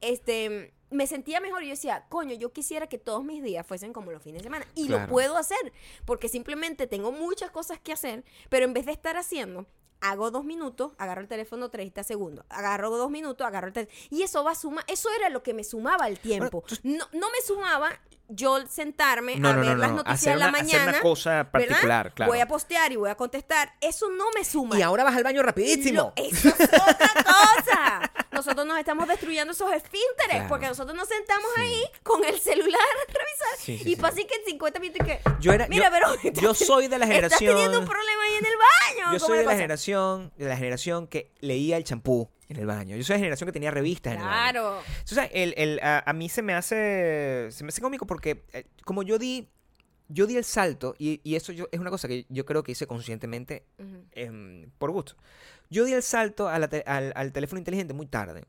Este, me sentía mejor y yo decía, coño, yo quisiera que todos mis días fuesen como los fines de semana. Y lo puedo hacer, porque simplemente tengo muchas cosas que hacer, pero en vez de estar haciendo, hago dos minutos, agarro el teléfono 30 segundos, agarro dos minutos, agarro el teléfono. Y eso va a sumar, eso era lo que me sumaba el tiempo. No, no me sumaba yo sentarme No, a no, ver no, las no. noticias Hacer en la una- hacer mañana. una cosa particular, claro. Voy a postear y voy a contestar. Eso no me suma. Y ahora vas al baño rapidísimo. Lo- eso es otra cosa. Nosotros nos estamos destruyendo esos esfínteres Claro. porque nosotros nos sentamos Sí. ahí con el celular a revisar Sí, sí, y así que en 50 minutos que Yo era, mira, yo, pero yo soy de la estás teniendo generación. un problema ahí en el baño. Yo ¿cómo soy de la pasa? generación, de la generación que leía el champú en el baño. Yo soy de la generación que tenía revistas en el baño. Claro. O sea, el, el- a, a mí se me hace se me hace cómico porque eh, como yo di yo di el salto y, y eso yo, es una cosa que yo creo que hice conscientemente em, por gusto. Yo di el salto a la te- al, al teléfono inteligente muy tarde.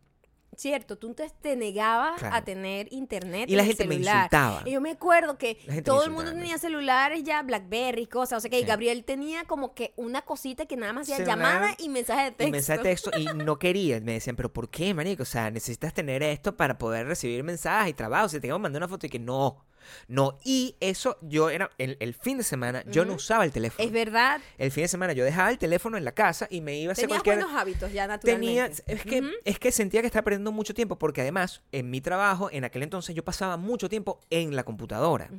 Cierto, tú te, te negabas Claro. a tener internet Y la gente me insultaba. Y yo me acuerdo que todo el mundo tenía celulares ya, Blackberry, cosas. O sea que Sí. Gabriel tenía como que una cosita que nada más hacía llamada y mensaje de texto. Y mensaje de texto y no quería. Me decían, pero ¿por qué, marico? O sea, necesitas tener esto para poder recibir mensajes y trabajo. Si te tengo que mandar una foto y que no. No. Y eso yo era, el, el fin de semana, yo no usaba el teléfono. Es verdad. El fin de semana yo dejaba el teléfono en la casa y me iba a hacer Tenías cualquier... buenos hábitos ya Tenía, naturalmente. es que, es que sentía que estaba perdiendo mucho tiempo porque además en mi trabajo, en aquel entonces yo pasaba mucho tiempo en la computadora.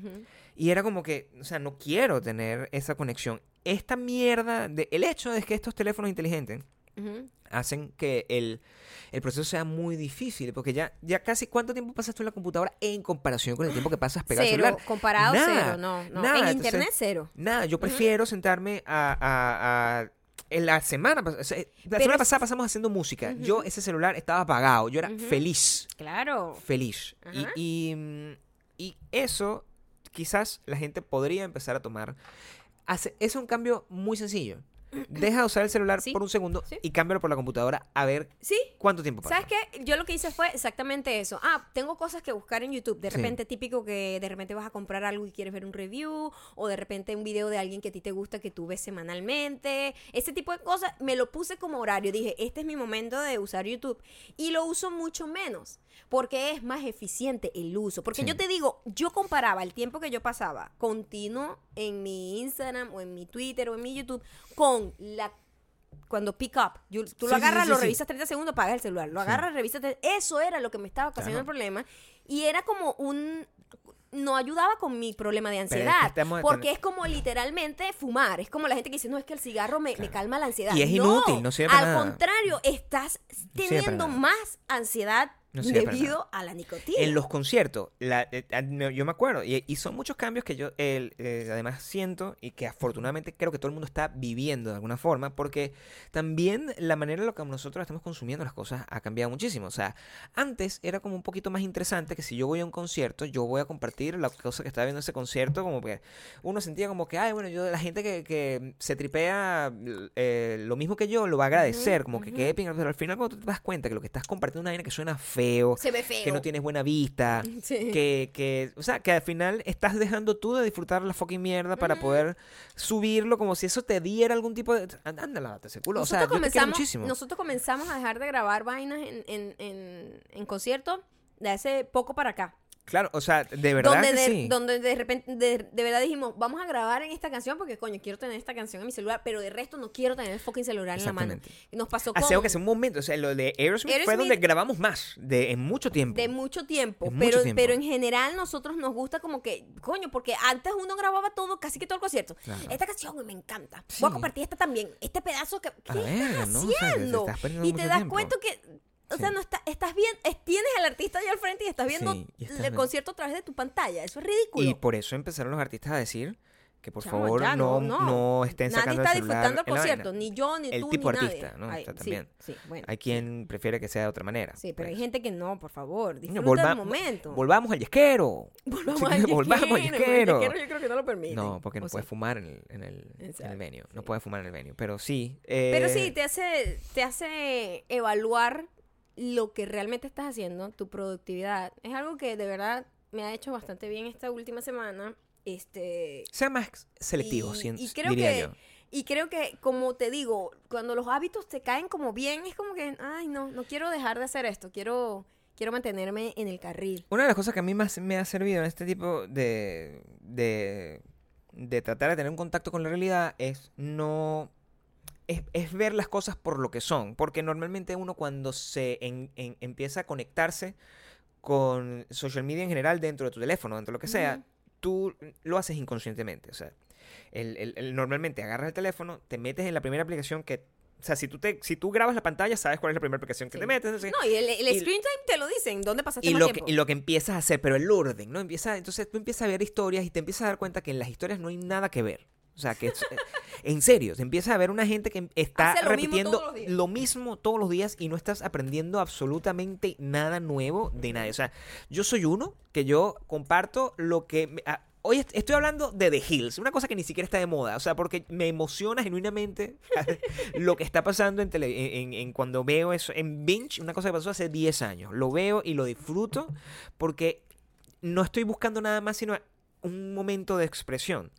Y era como que, o sea, no quiero tener esa conexión. Esta mierda, de, el hecho de que estos teléfonos inteligentes Hacen que el, el proceso sea muy difícil, porque ya, ya casi, ¿cuánto tiempo pasas tú en la computadora en comparación con el tiempo que pasas pegado al Cero, celular? comparado Nada, cero, no, no. nada, en entonces- internet cero. Nada, yo prefiero sentarme a, a- a- en la semana, o sea, la Pero semana pasada pasamos haciendo música. Yo, ese celular estaba apagado. Yo era feliz. Claro. Feliz. Y, y, mm, y eso, quizás la gente podría empezar a tomar. Hace, es un cambio muy sencillo. Deja de usar el celular Sí, por un segundo sí. y cámbialo por la computadora a ver Sí, cuánto tiempo pasa. ¿Sabes qué? Yo lo que hice fue exactamente eso. Ah, tengo cosas que buscar en YouTube. De repente, típico que de repente vas a comprar algo y quieres ver un review, o de repente un video de alguien que a ti te gusta que tú ves semanalmente. Ese tipo de cosas. Me lo puse como horario. Dije, este es mi momento de usar YouTube. Y lo uso mucho menos. Porque es más eficiente el uso. Porque Sí. yo te digo, yo comparaba el tiempo que yo pasaba continuo en mi Instagram o en mi Twitter o en mi YouTube con la cuando pick up, you- tú Sí, lo agarras, sí, lo revisas 30 segundos, apagas el celular. Lo agarras, revisas. tre- Eso era lo que me estaba ocasionando Claro. el problema. Y era como un. No ayudaba con mi problema de Pero es que ansiedad. porque es como literalmente fumar. Es como la gente que dice, no, es que el cigarro me, me calma la ansiedad. Y es No, inútil, no sirve para Al nada. contrario, estás teniendo nada. más ansiedad No debido a la nicotina. En los conciertos, la- eh, yo me acuerdo, y, son muchos cambios que yo eh, además siento y que afortunadamente creo que todo el mundo está viviendo de alguna forma, porque también la manera en la que nosotros estamos consumiendo las cosas ha cambiado muchísimo. O sea, antes era como un poquito más interesante que si yo voy a un concierto, yo voy a compartir la cosa que estaba viendo ese concierto, como que uno sentía como que, ay, bueno, yo la gente que, que se tripea eh, lo mismo que yo lo va a agradecer, como que qué pinga, pero al final cuando tú te das cuenta que lo que estás compartiendo es una vaina que suena feo, Se ve feo. que no tienes buena vista, Sí. que, que, o sea, que al final estás dejando tú de disfrutar la fucking mierda para poder subirlo como si eso te diera algún tipo de... Anda, lávate ese culo. O sea, nosotros, yo te comenzamos, muchísimo. nosotros comenzamos a dejar de grabar vainas en, en, en, en conciertos de hace poco para acá. Claro, o sea, de verdad donde que de, sí. donde de repente de, de verdad dijimos vamos a grabar en esta canción porque coño quiero tener esta canción en mi celular pero de resto no quiero tener el fucking celular en la mano nos pasó con Hace que hace un momento, o sea, lo de Aerosmith, fue donde grabamos más, de, en mucho tiempo. de mucho tiempo En mucho pero tiempo. pero en general nosotros nos gusta como que coño porque antes uno grababa todo casi que todo el concierto Claro. esta canción me encanta Sí. voy a compartir esta también este pedazo que ¿qué estás ¿no? O sea, te haciendo? estás y te das tiempo. cuenta que o sea, Sí. no está, estás bien, es- tienes al artista allá al frente y estás viendo Sí, y estás el concierto a través de tu pantalla. Eso es ridículo. Y por eso empezaron los artistas a decir que por Chamo, favor ya, no, no, estén Nadie sacando está el celular disfrutando el concierto, ni yo, ni El tú, tipo ni artista, nadie. ¿no? Ay, sea, sí, también. Sí, bueno. Hay quien prefiere que sea de otra manera. Sí, pero hay Pues, gente que no, por favor, disfruta Coño, volva- el momento. Volvamos al yesquero. Volvamos Sí, al volvamos al yesquero, yesquero. el yesquero yo creo que no lo permiten. No, porque no ¿O sí? puedes fumar en el, en el, en el Exacto, venue. No sí. puedes fumar en el venue. Pero sí. Pero eh, sí, te hace, te hace evaluar lo que realmente estás haciendo, tu productividad. Es algo que de verdad me ha hecho bastante bien esta última semana. Este, Sean más selectivos, y, sien- y creo diría que yo. y creo que como te digo cuando los hábitos te caen como bien es como que ay no no quiero dejar de hacer esto quiero quiero mantenerme en el carril Una de las cosas que a mí más me ha servido en este tipo de, de, de tratar de tener un contacto con la realidad es no... Es, es ver las cosas por lo que son. Porque normalmente uno cuando se en- en- empieza a conectarse con social media en general dentro de tu teléfono, dentro de lo que sea, Ujú. tú lo haces inconscientemente. O sea, el- el- el- normalmente agarras el teléfono, te metes en la primera aplicación que... O sea, si tú, te, si tú grabas la pantalla, sabes cuál es la primera aplicación que Sí. te metes. qué. no y el, el y- screen time te lo dicen dónde pasaste y más lo, que, tiempo y lo que empiezas a hacer, pero el orden, ¿no? Empieza, entonces tú empiezas a ver historias y te empiezas a dar cuenta que en las historias no hay nada que ver. O sea, que es- en serio, te empiezas a ver una gente que está lo mismo repitiendo lo mismo todos los días y no estás aprendiendo absolutamente nada nuevo de nadie. O sea, yo soy uno que yo comparto lo que... me- ah, Hoy est- estoy hablando de The Hills, una cosa que ni siquiera está de moda, o sea, porque me emociona genuinamente lo que está pasando en, tele- en, en- cuando veo eso en Binge, una cosa que pasó hace 10 años. Lo veo y lo disfruto porque no estoy buscando nada más sino un momento de expresión.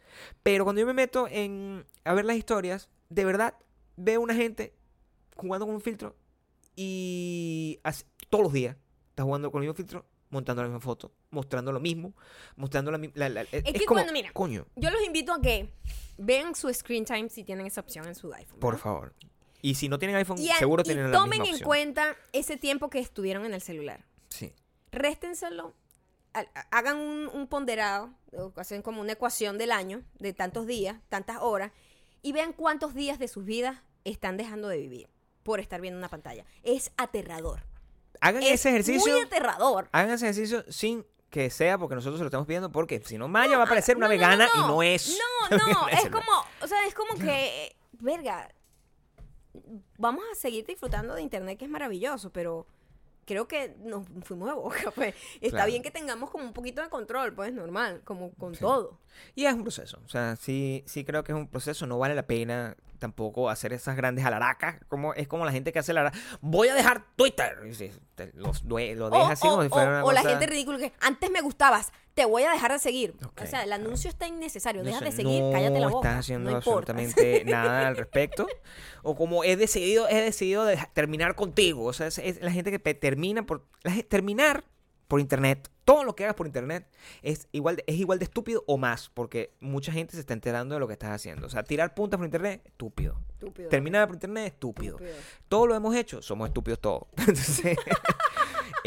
Pero cuando yo me meto en a ver las historias, de verdad veo una gente jugando con un filtro y hace- todos los días está jugando con el mismo filtro, montando la misma foto, mostrando lo mismo, mostrando la misma... es que como, cuando- mira, coño, yo los invito a que vean su screen time si tienen esa opción en su iPhone por ¿no? favor. Y si no tienen iPhone, y, a- seguro y tienen la tomen misma en opción. cuenta ese tiempo que estuvieron en el celular Sí. réstenselo, ha- hagan un, un ponderado, hacen como una ecuación del año, de tantos días, tantas horas, y vean cuántos días de sus vidas están dejando de vivir por estar viendo una pantalla. Es aterrador. Hagan Es ese ejercicio. muy aterrador. Hagan ese ejercicio sin que sea porque nosotros se lo estamos pidiendo porque si no Maya va a parecer una No, no, no, vegana y no. es. No, no, es como, o sea, es como que, verga, vamos a seguir disfrutando de internet que es maravilloso, pero creo que nos fuimos de boca, pues. Está Claro. bien que tengamos como un poquito de control, pues, normal, como con Sí. todo. Y es un proceso. O sea, sí, sí creo que es un proceso. No vale la pena tampoco hacer esas grandes alaracas. Como, es como la gente que hace la Voy a dejar Twitter. Y te- los lo O, deja así o- como si fuera o- una o la gente ridícula que antes me gustabas, te voy a dejar de seguir. O sea, el anuncio está innecesario. No Deja sé, de seguir, no cállate la boca. estás haciendo no importa. absolutamente nada al respecto. O como he decidido, he decidido de- terminar contigo. O sea, es, es la gente que termina por. la terminar por internet. Todo lo que hagas por internet es igual, de, es igual de estúpido o más. Porque mucha gente se está enterando de lo que estás haciendo. O sea, tirar puntas por internet, estúpido. Estúpido. Terminar por internet, estúpido. Estúpido. Todo lo hemos hecho, somos estúpidos todos. Entonces,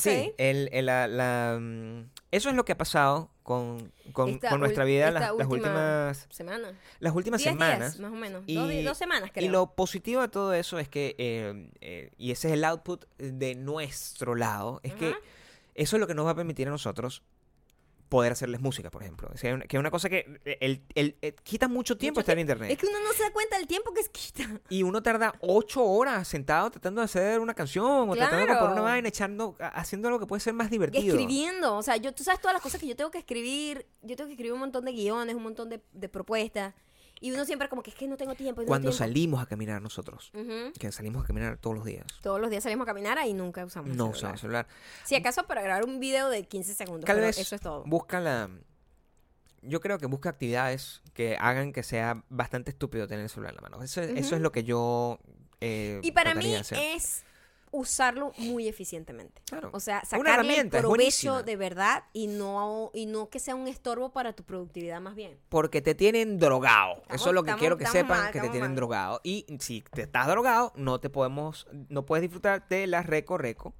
sí, el- el- la- la, mm, eso es lo que ha pasado con, con- con nuestra vida las, las última últimas, Semana. las últimas Diez días, semanas. más o menos. Y- dos, semanas, creo. Y lo positivo de todo eso es que, eh, eh, y ese es el output de nuestro lado, es que eso es lo que nos va a permitir a nosotros poder hacerles música, por ejemplo. O sea, que es una cosa que el, el- el- quita mucho tiempo estar en internet. Es que uno no se da cuenta del tiempo que se quita. Y uno tarda ocho horas sentado tratando de hacer una canción o tratando de componer una vaina, echando, haciendo algo que puede ser más divertido. Escribiendo. O sea, yo, tú sabes todas las cosas que yo tengo que escribir. Yo tengo que escribir un montón de guiones, un montón de, de propuestas. Y uno siempre como que es que no tengo tiempo. no tengo Cuando tiempo. salimos a caminar nosotros, que salimos a caminar todos los días, Todos los días salimos a caminar y nunca usamos el no celular. usamos celular. Si acaso para grabar un video de 15 segundos. Tal vez eso es todo. busca la... Yo creo que busca actividades que hagan que sea bastante estúpido tener el celular en la mano. Eso, es- eso es lo que yo... eh, Y para mí es usarlo muy eficientemente. Claro. O sea, sacarle el provecho de verdad y no, y no que sea un estorbo para tu productividad más bien. Porque te tienen drogado. Estamos- Eso es lo que estamos- quiero que sepan, mal, que te tienen mal. drogado. Y si te estás drogado, no te podemos, no puedes disfrutar de las reco reco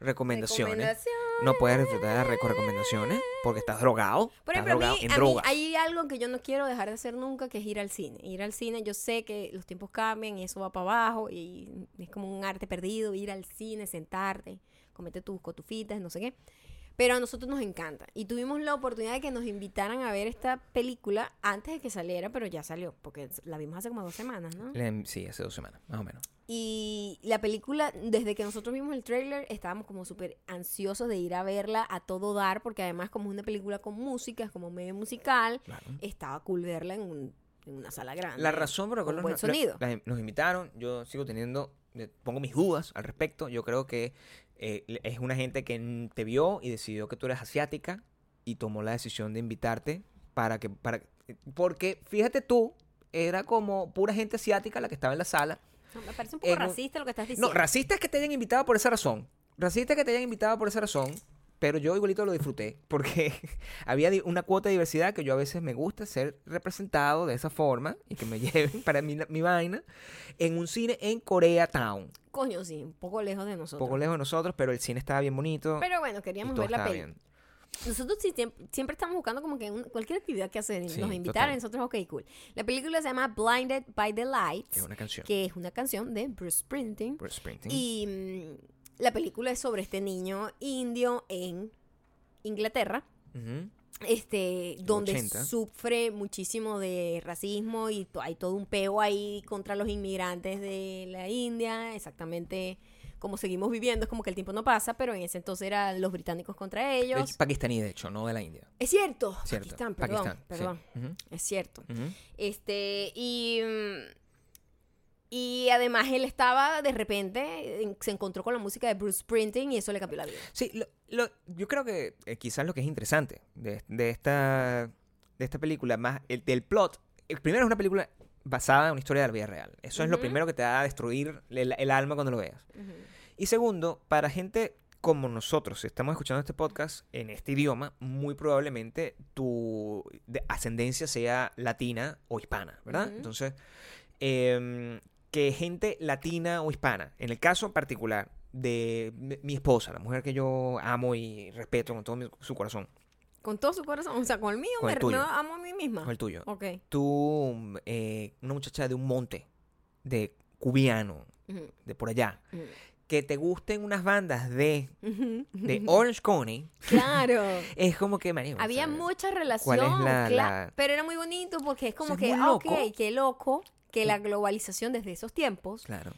recomendaciones. No puedes disfrutar de las reco recomendaciones porque estás drogado. Por estás ejemplo, a drogado mí, en a mí drogas. hay algo que yo no quiero dejar de hacer nunca, que es ir al cine. Ir al cine, yo sé que los tiempos cambian y eso va para abajo y es como un arte perdido, ir al cine, sentarte, comerte tus cotufitas, no sé qué. Pero a nosotros nos encanta. Y tuvimos la oportunidad de que nos invitaran a ver esta película antes de que saliera, pero ya salió, porque la vimos hace como dos semanas, ¿no? Sí, hace dos semanas, más o menos. Y la película, desde que nosotros vimos el tráiler, estábamos como súper ansiosos de ir a verla a todo dar, porque además como es una película con música, es como medio musical, Claro. estaba cool verla en, un- en una sala grande. La razón por la cual nos, la- sonido. la- nos invitaron, yo sigo teniendo, pongo mis dudas al respecto. Yo creo que eh, es una gente que te vio y decidió que tú eres asiática y tomó la decisión de invitarte para que, para, porque fíjate tú, era como pura gente asiática la que estaba en la sala. Me parece un poco en racista lo que estás diciendo. No, racista es que te hayan invitado por esa razón. Racista es que te hayan invitado por esa razón. Pero yo igualito lo disfruté porque había una cuota de diversidad que yo a veces me gusta ser representado de esa forma y que me lleven para mi, mi vaina en un cine en Koreatown. Coño, sí, un poco lejos de Un nosotros. poco lejos de nosotros, pero el cine estaba bien bonito. Pero bueno, queríamos ver la bien. Nosotros sí, siempre, estamos buscando como que un- cualquier actividad que hacer. Sí, nos y nosotros, ok, cool. La película se llama Blinded by the Lights, Que es una canción. que es una canción de Bruce Springsteen. Bruce Springsteen. Y mm, la película es sobre este niño indio en Inglaterra, este, donde 80. sufre muchísimo de racismo y hay todo un peo ahí contra los inmigrantes de la India, exactamente como seguimos viviendo, es como que el tiempo no pasa, pero en ese entonces eran los británicos contra ellos. Es pakistaní, de hecho, no de la India. Es cierto, Cierto. Pakistán, perdón, Pakistán, sí. perdón, es cierto. Este, y. Y además él estaba, de repente, en- se encontró con la música de Bruce Springsteen y eso le cambió la vida. Sí, lo- lo- yo creo que eh, quizás lo que es interesante de, de esta, de esta película, más el, del plot, el primero es una película basada en una historia de la vida real. Eso es lo primero que te va a destruir el, el alma cuando lo veas. Y segundo, para gente como nosotros, si estamos escuchando este podcast en este idioma, muy probablemente tu de- ascendencia sea latina o hispana, ¿verdad? Entonces, em, que gente latina o hispana, en el caso particular de mi- esposa, la mujer que yo amo y respeto con todo mi- su corazón, Con todo su corazón, o sea, con el mío, Con el me, tuyo. me amo a mí misma. o el tuyo, Ok. tú, eh, una muchacha de un monte, de cubiano, de por allá, que te gusten unas bandas de, de Orange County, Claro. es como que, marico, Había mucha relación, ¿cuál es la- la- pero era muy bonito porque es como sea, es que, muy ah, ok, qué loco que la globalización desde esos tiempos Claro.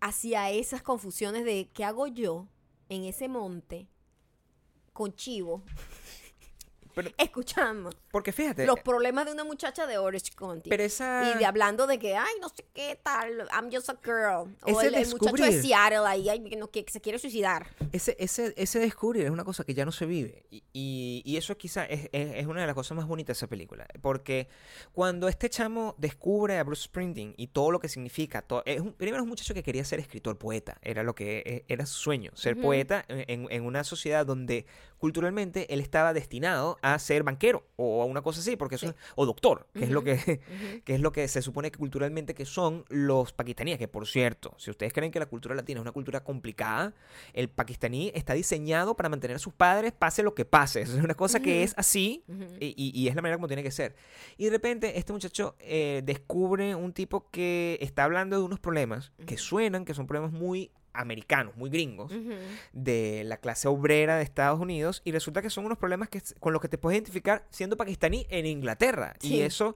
hacia esas confusiones de qué hago yo en ese monte con chivo, Pero- escuchando Porque fíjate, los problemas de una muchacha de Orange County. pero esa... Y de hablando de que, ay, no sé qué tal, I'm just a girl. O el, el muchacho de. Seattle ahí, ay, no- que se quiere suicidar. Ese, ese, ese descubrir es una cosa que ya no se vive. Y, y- y eso quizá es, es- es una de las cosas más bonitas de esa película. Porque cuando este chamo descubre a Bruce Springsteen y todo lo que significa, to- es un- primero es un muchacho que quería ser escritor, poeta. Era lo que e- era su sueño, ser poeta en, en una sociedad donde culturalmente él estaba destinado a ser banquero o a una cosa así, porque eso Sí. es- o doctor, que es lo que que es lo que se supone que culturalmente que son los pakistaníes, que por cierto, si ustedes creen que la cultura latina es una cultura complicada, el pakistaní está diseñado para mantener a sus padres pase lo que pase, Eso es una cosa que es así y, y- y es la manera como tiene que ser. Y de repente este muchacho eh, descubre un tipo que está hablando de unos problemas que suenan, que son problemas muy americanos, muy gringos de la clase obrera de Estados Unidos y resulta que son unos problemas que, con los que te puedes identificar siendo pakistaní en Inglaterra. Sí. Y eso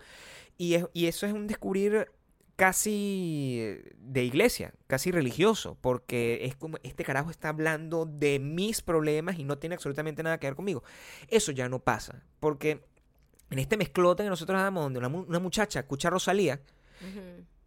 y, es- y eso es un descubrir casi de iglesia, casi religioso, porque es como este carajo está hablando de mis problemas y no tiene absolutamente nada que ver conmigo. Eso ya no pasa, porque en este mezclote que nosotros damos, donde una, mu- una muchacha escucha a Rosalía.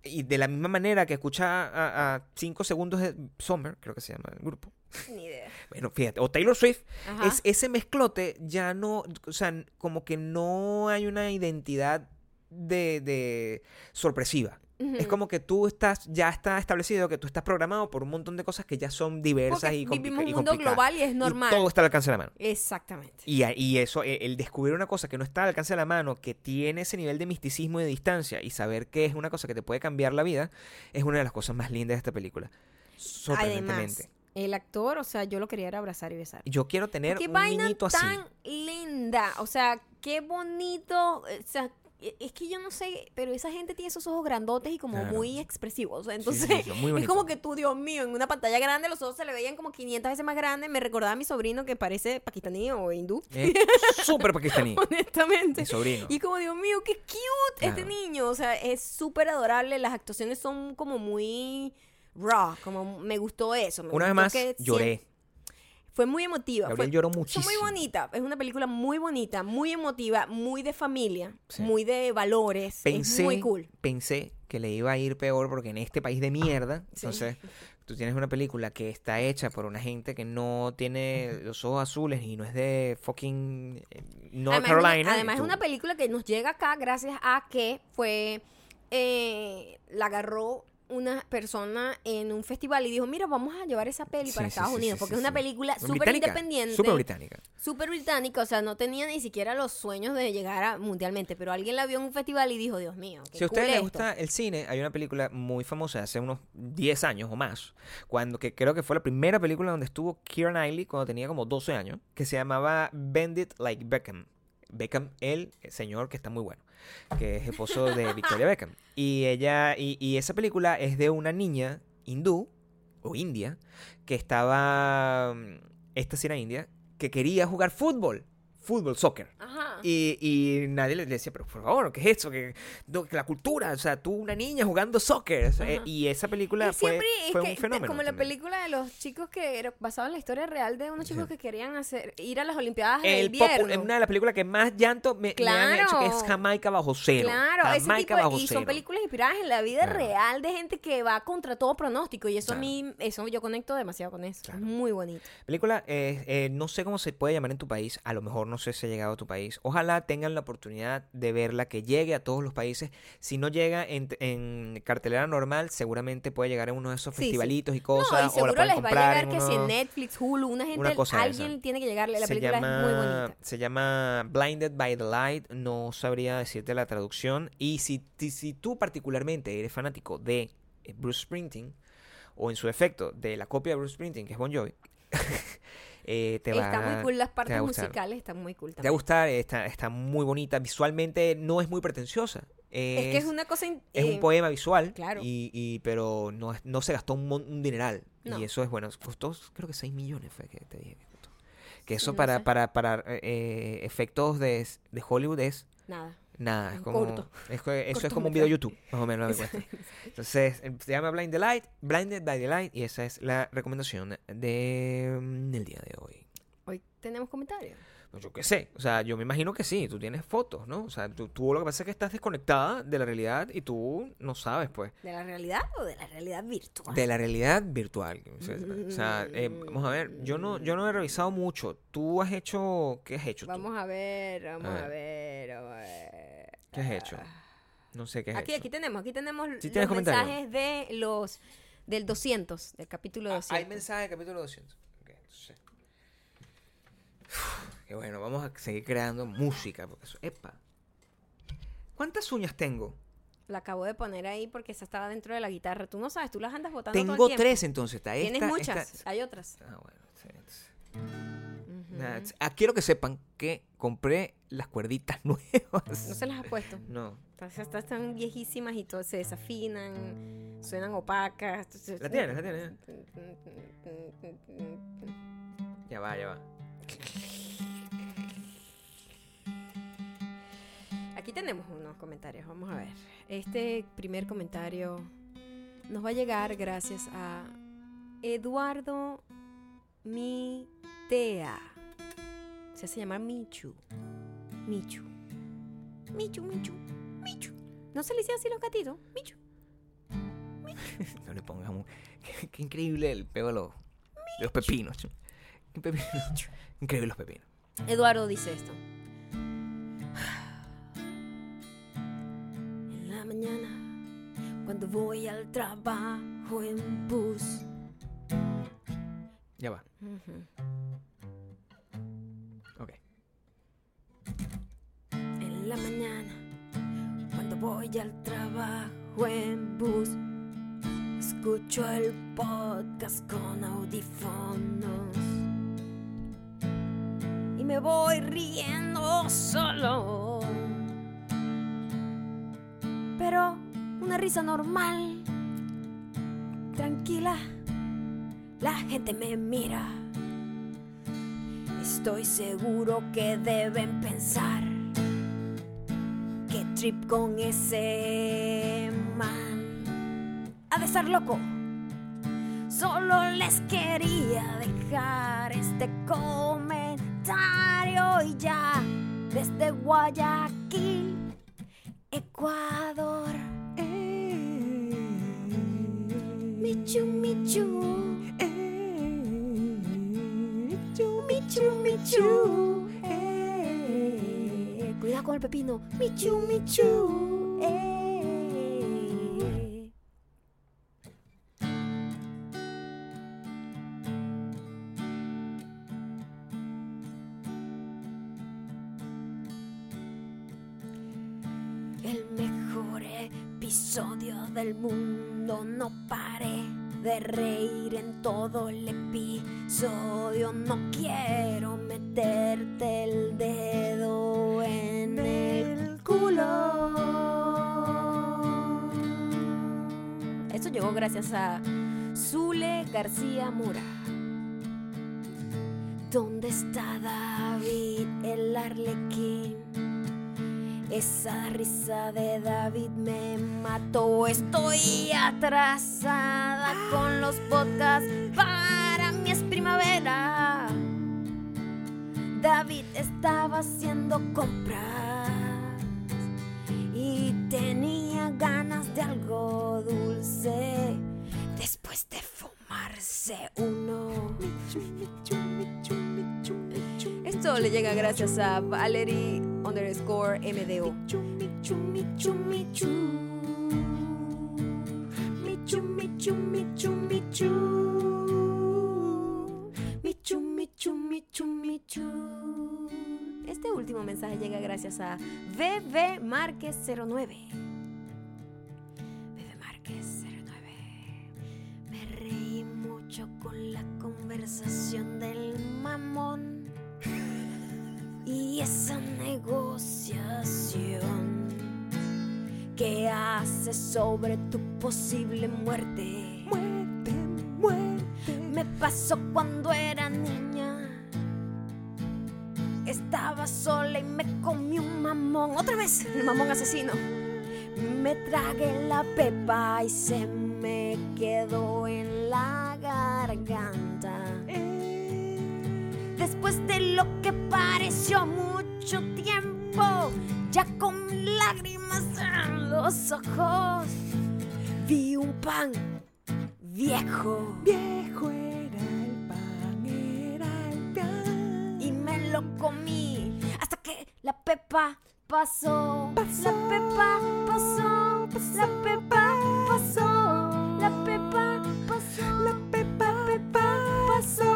Y de la misma manera que escucha a, cinco segundos de Summer, creo que se llama el grupo, Ni idea. bueno, fíjate, o Taylor Swift, Ajá. es, ese mezclote ya no, o sea, como que no hay una identidad de, de sorpresiva. Es como que tú estás, ya está establecido que tú estás programado por un montón de cosas que ya son diversas Porque y, compli- vivimos un mundo complicadas. global y es Y normal. todo está al alcance de la mano. Exactamente. Y, eso, e- el descubrir una cosa que no está al alcance de la mano, que tiene ese nivel de misticismo y de distancia, y saber que es una cosa que te puede cambiar la vida, es una de las cosas más lindas de esta película. Sorprendentemente. Además, el actor, o sea, yo lo quería abrazar y besar. Yo quiero tener Qué un vaina niñito así. tan linda. O sea, qué bonito. O sea, es que yo no sé, pero esa gente tiene esos ojos grandotes y como Claro. muy expresivos. Sí, entonces, sí, sí, es como que tú, Dios mío, en una pantalla grande los ojos se le veían como 500 veces más grandes. Me recordaba a mi sobrino que parece pakistaní o hindú, Es súper pakistaní. honestamente. Mi sobrino. Y como, Dios mío, qué cute este Claro. niño. O sea, es súper adorable. Las actuaciones son como muy raw. Como me gustó eso. me Una vez más, que lloré. Fue muy emotiva. Gabriel fue, lloró muchísimo. muy bonita. Es una película muy bonita, muy emotiva, muy de familia, Sí. muy de valores. Pensé, es muy cool. pensé que le iba a ir peor porque en este país de mierda, Sí. entonces tú tienes una película que está hecha por una gente que no tiene los ojos azules y no es de fucking eh, North además, Carolina. además es una película que nos llega acá gracias a que fue eh, la agarró una persona en un festival y dijo, mira, vamos a llevar esa peli Sí, para Estados sí, Unidos, sí, porque es una película súper independiente. Súper británica. súper británica, o sea, no tenía ni siquiera los sueños de llegar a mundialmente, pero alguien la vio en un festival y dijo, Dios mío, qué Si a ustedes les esto". gusta el cine, hay una película muy famosa hace unos 10 años o más, cuando que creo que fue la primera película donde estuvo Keira Knightley cuando tenía como 12 años, que se llamaba Bend It Like Beckham. Beckham, el señor que está muy bueno, que es esposo de Victoria Beckham. Y ella, y, y esa película es de una niña hindú o india que estaba, mm, esta sí era india, que quería jugar fútbol, fútbol, soccer. Ajá. Y, y nadie le decía, pero por favor, ¿qué es eso? Que, no, la cultura, o sea, tú una niña jugando soccer. o sea, Ajá. y esa película Y fue, es fue que, un fenómeno. como la película de los chicos que era basado en la historia real de unos chicos Sí. que querían hacer ir a las Olimpiadas El invierno. una de las películas que más llanto me, me han hecho, que es Claro. Jamaica bajo cero. Claro, ese Jamaica tipo de- bajo y son cero. películas inspiradas en la vida Claro. real de gente que va contra todo pronóstico y eso a Claro. mí, eso yo conecto demasiado con eso. Claro. Es muy bonito. Película, eh, eh, no sé cómo se puede llamar en tu país, a lo mejor no sé si ha llegado a tu país. Ojalá tengan la oportunidad de verla, que llegue a todos los países. Si no llega en, en cartelera normal, seguramente puede llegar en uno de esos Sí, sí. festivalitos y No, cosas. y o la seguro les va a llegar que si en Netflix, Hulu, una gente, una cosa de alguien esa. tiene que llegarle. La se película llama, es muy bonita. Se llama Blinded by the Light, no sabría decirte la traducción. Y si, si tú particularmente eres fanático de eh, Bruce Springsteen, o en su efecto, de la copia de Bruce Springsteen, que es Bon Jovi, eh, te va, Está muy cool, las partes musicales están muy cool Te va a también. gustar, está, está muy bonita. Visualmente no es muy pretenciosa. Es que es una cosa... in- es eh, un poema visual, claro. y, y- pero no, es- no se gastó un, un dineral. No. Y eso es bueno. Costó, creo que 6 millones fue que te dije que costó. Que eso no para, sé. para, para eh, efectos de, de Hollywood es Nada. Nada, es como. corto. es eso es como un video de YouTube, más o menos. lo que cuesta. Entonces, eh, se llama Blind the Light, Blinded by the Light, y esa es la recomendación de, mm, del día de hoy. Hoy tenemos comentarios. Yo qué sé, o sea, yo me imagino que sí, tú tienes fotos, ¿no? O sea, tú, tú lo que pasa es que estás desconectada de la realidad y tú no sabes, pues, ¿De la realidad o de la realidad virtual? de la realidad virtual. O sea, eh, vamos a ver, yo no, yo no he revisado mucho. ¿Tú has hecho, qué has hecho tú? Vamos a ver, vamos A a ver, vamos a ver. ¿Qué has hecho? No sé qué has Aquí, hecho. aquí tenemos, aquí tenemos Sí los mensajes de los del 200, del capítulo Ah, 200. hay mensaje del capítulo 200. Ok, entonces. Qué bueno, vamos a seguir creando música. Porque eso, epa. ¿Cuántas uñas tengo? La acabo de poner ahí porque esa estaba dentro de la guitarra. Tú no sabes, tú las andas botando todo el Tengo tres entonces. Está esta, Tienes muchas, esta- hay otras. Ah, bueno. entonces-. Nada, ah, quiero que sepan que compré las cuerditas nuevas. No se las has puesto. No. Estas están viejísimas y todo se desafinan, suenan opacas. La tienes, la tienes. Ya va, ya va. Aquí tenemos unos comentarios, vamos a ver. Este primer comentario nos va a llegar gracias a Eduardo Mitea. Se hace llamar Michu. Michu. Michu, Michu, Michu. ¿No se le dice así los gatitos? Michu. No le pongas un... Qué, qué increíble el pego de los, de los pepinos. Increíble los pepinos. Eduardo dice esto. En la mañana, cuando voy al trabajo en bus. Ya va. Ok. La mañana, cuando voy al trabajo en bus, escucho el podcast con audífonos y me voy riendo solo. Pero una risa normal, tranquila, la gente me mira. Estoy seguro que deben pensar trip con ese man ha de estar loco. Solo les quería dejar este comentario y ya desde Guayaquil, Ecuador. Michu, Michu. Michu, Michu. Eh. Con el pepino. Michu, Michu. Eh. El mejor episodio del mundo. No paré de reír en todo el episodio. No quiero meterte el dedo culo. Esto llegó gracias a Zule García Mura. ¿Dónde está David el arlequín? Esa risa de David me mató. Estoy atrasada con los podcasts. Para mí es primavera. David estaba haciendo compras tenía ganas de algo dulce. Después de fumarse uno. Esto le llega gracias a Valerie underscore MDO. Michu, michu, michu, michu. Este último mensaje llega gracias a BB Márquez 09. BB Márquez 09. Me reí mucho con la conversación del mamón y esa negociación que hace sobre tu posible muerte. Muerte, muerte. Me pasó cuando era niña. Estaba sola y me comí un mamón. Otra vez, el mamón asesino. Me tragué la pepa y se me quedó en la garganta. Después de lo que pareció mucho tiempo, ya con lágrimas en los ojos, vi un pan viejo. Viejo la pepa pasó. La pepa pasó. La pepa pasó. La pepa pasó. La pepa, pepa pasó.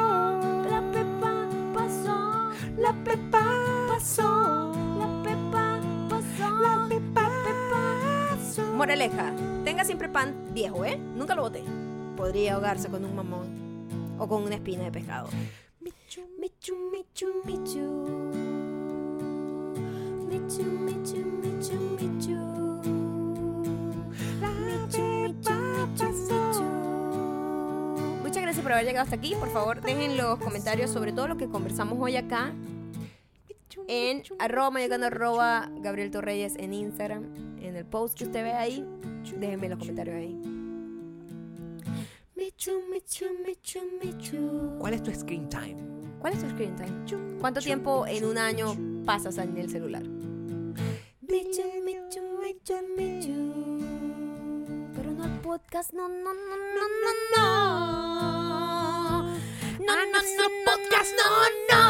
La pepa pasó. La pepa pasó. La pepa pasó. La pepa pasó. Moraleja, tenga siempre pan viejo, ¿eh? Nunca lo boté. Podría ahogarse con un mamón o con una espina de pescado. Michu, Michu, michu, michu. Muchas gracias por haber llegado hasta aquí. Por favor, dejen los comentarios sobre todo lo que conversamos hoy acá en arroba mayocando arroba Gabriel Torreyes en Instagram. En el post que usted ve ahí, déjenme los comentarios ahí. ¿Cuál es tu screen time? ¿Cuál es tu screen time? ¿Cuánto tiempo en un año pasas en el celular? Michu, Michu, Michu, Michu. Pero no al podcast, no, no, no, no, no, no. No, a nuestro podcast, no, no.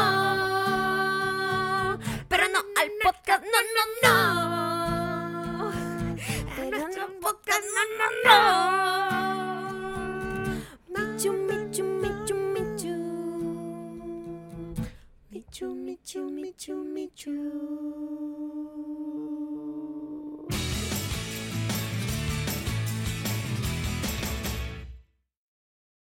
Pero no al podcast, no, no, no. Pero no al podcast, no, no, no. Michu, Michu, Michu, Michu. Michu, Michu, Michu, Michu.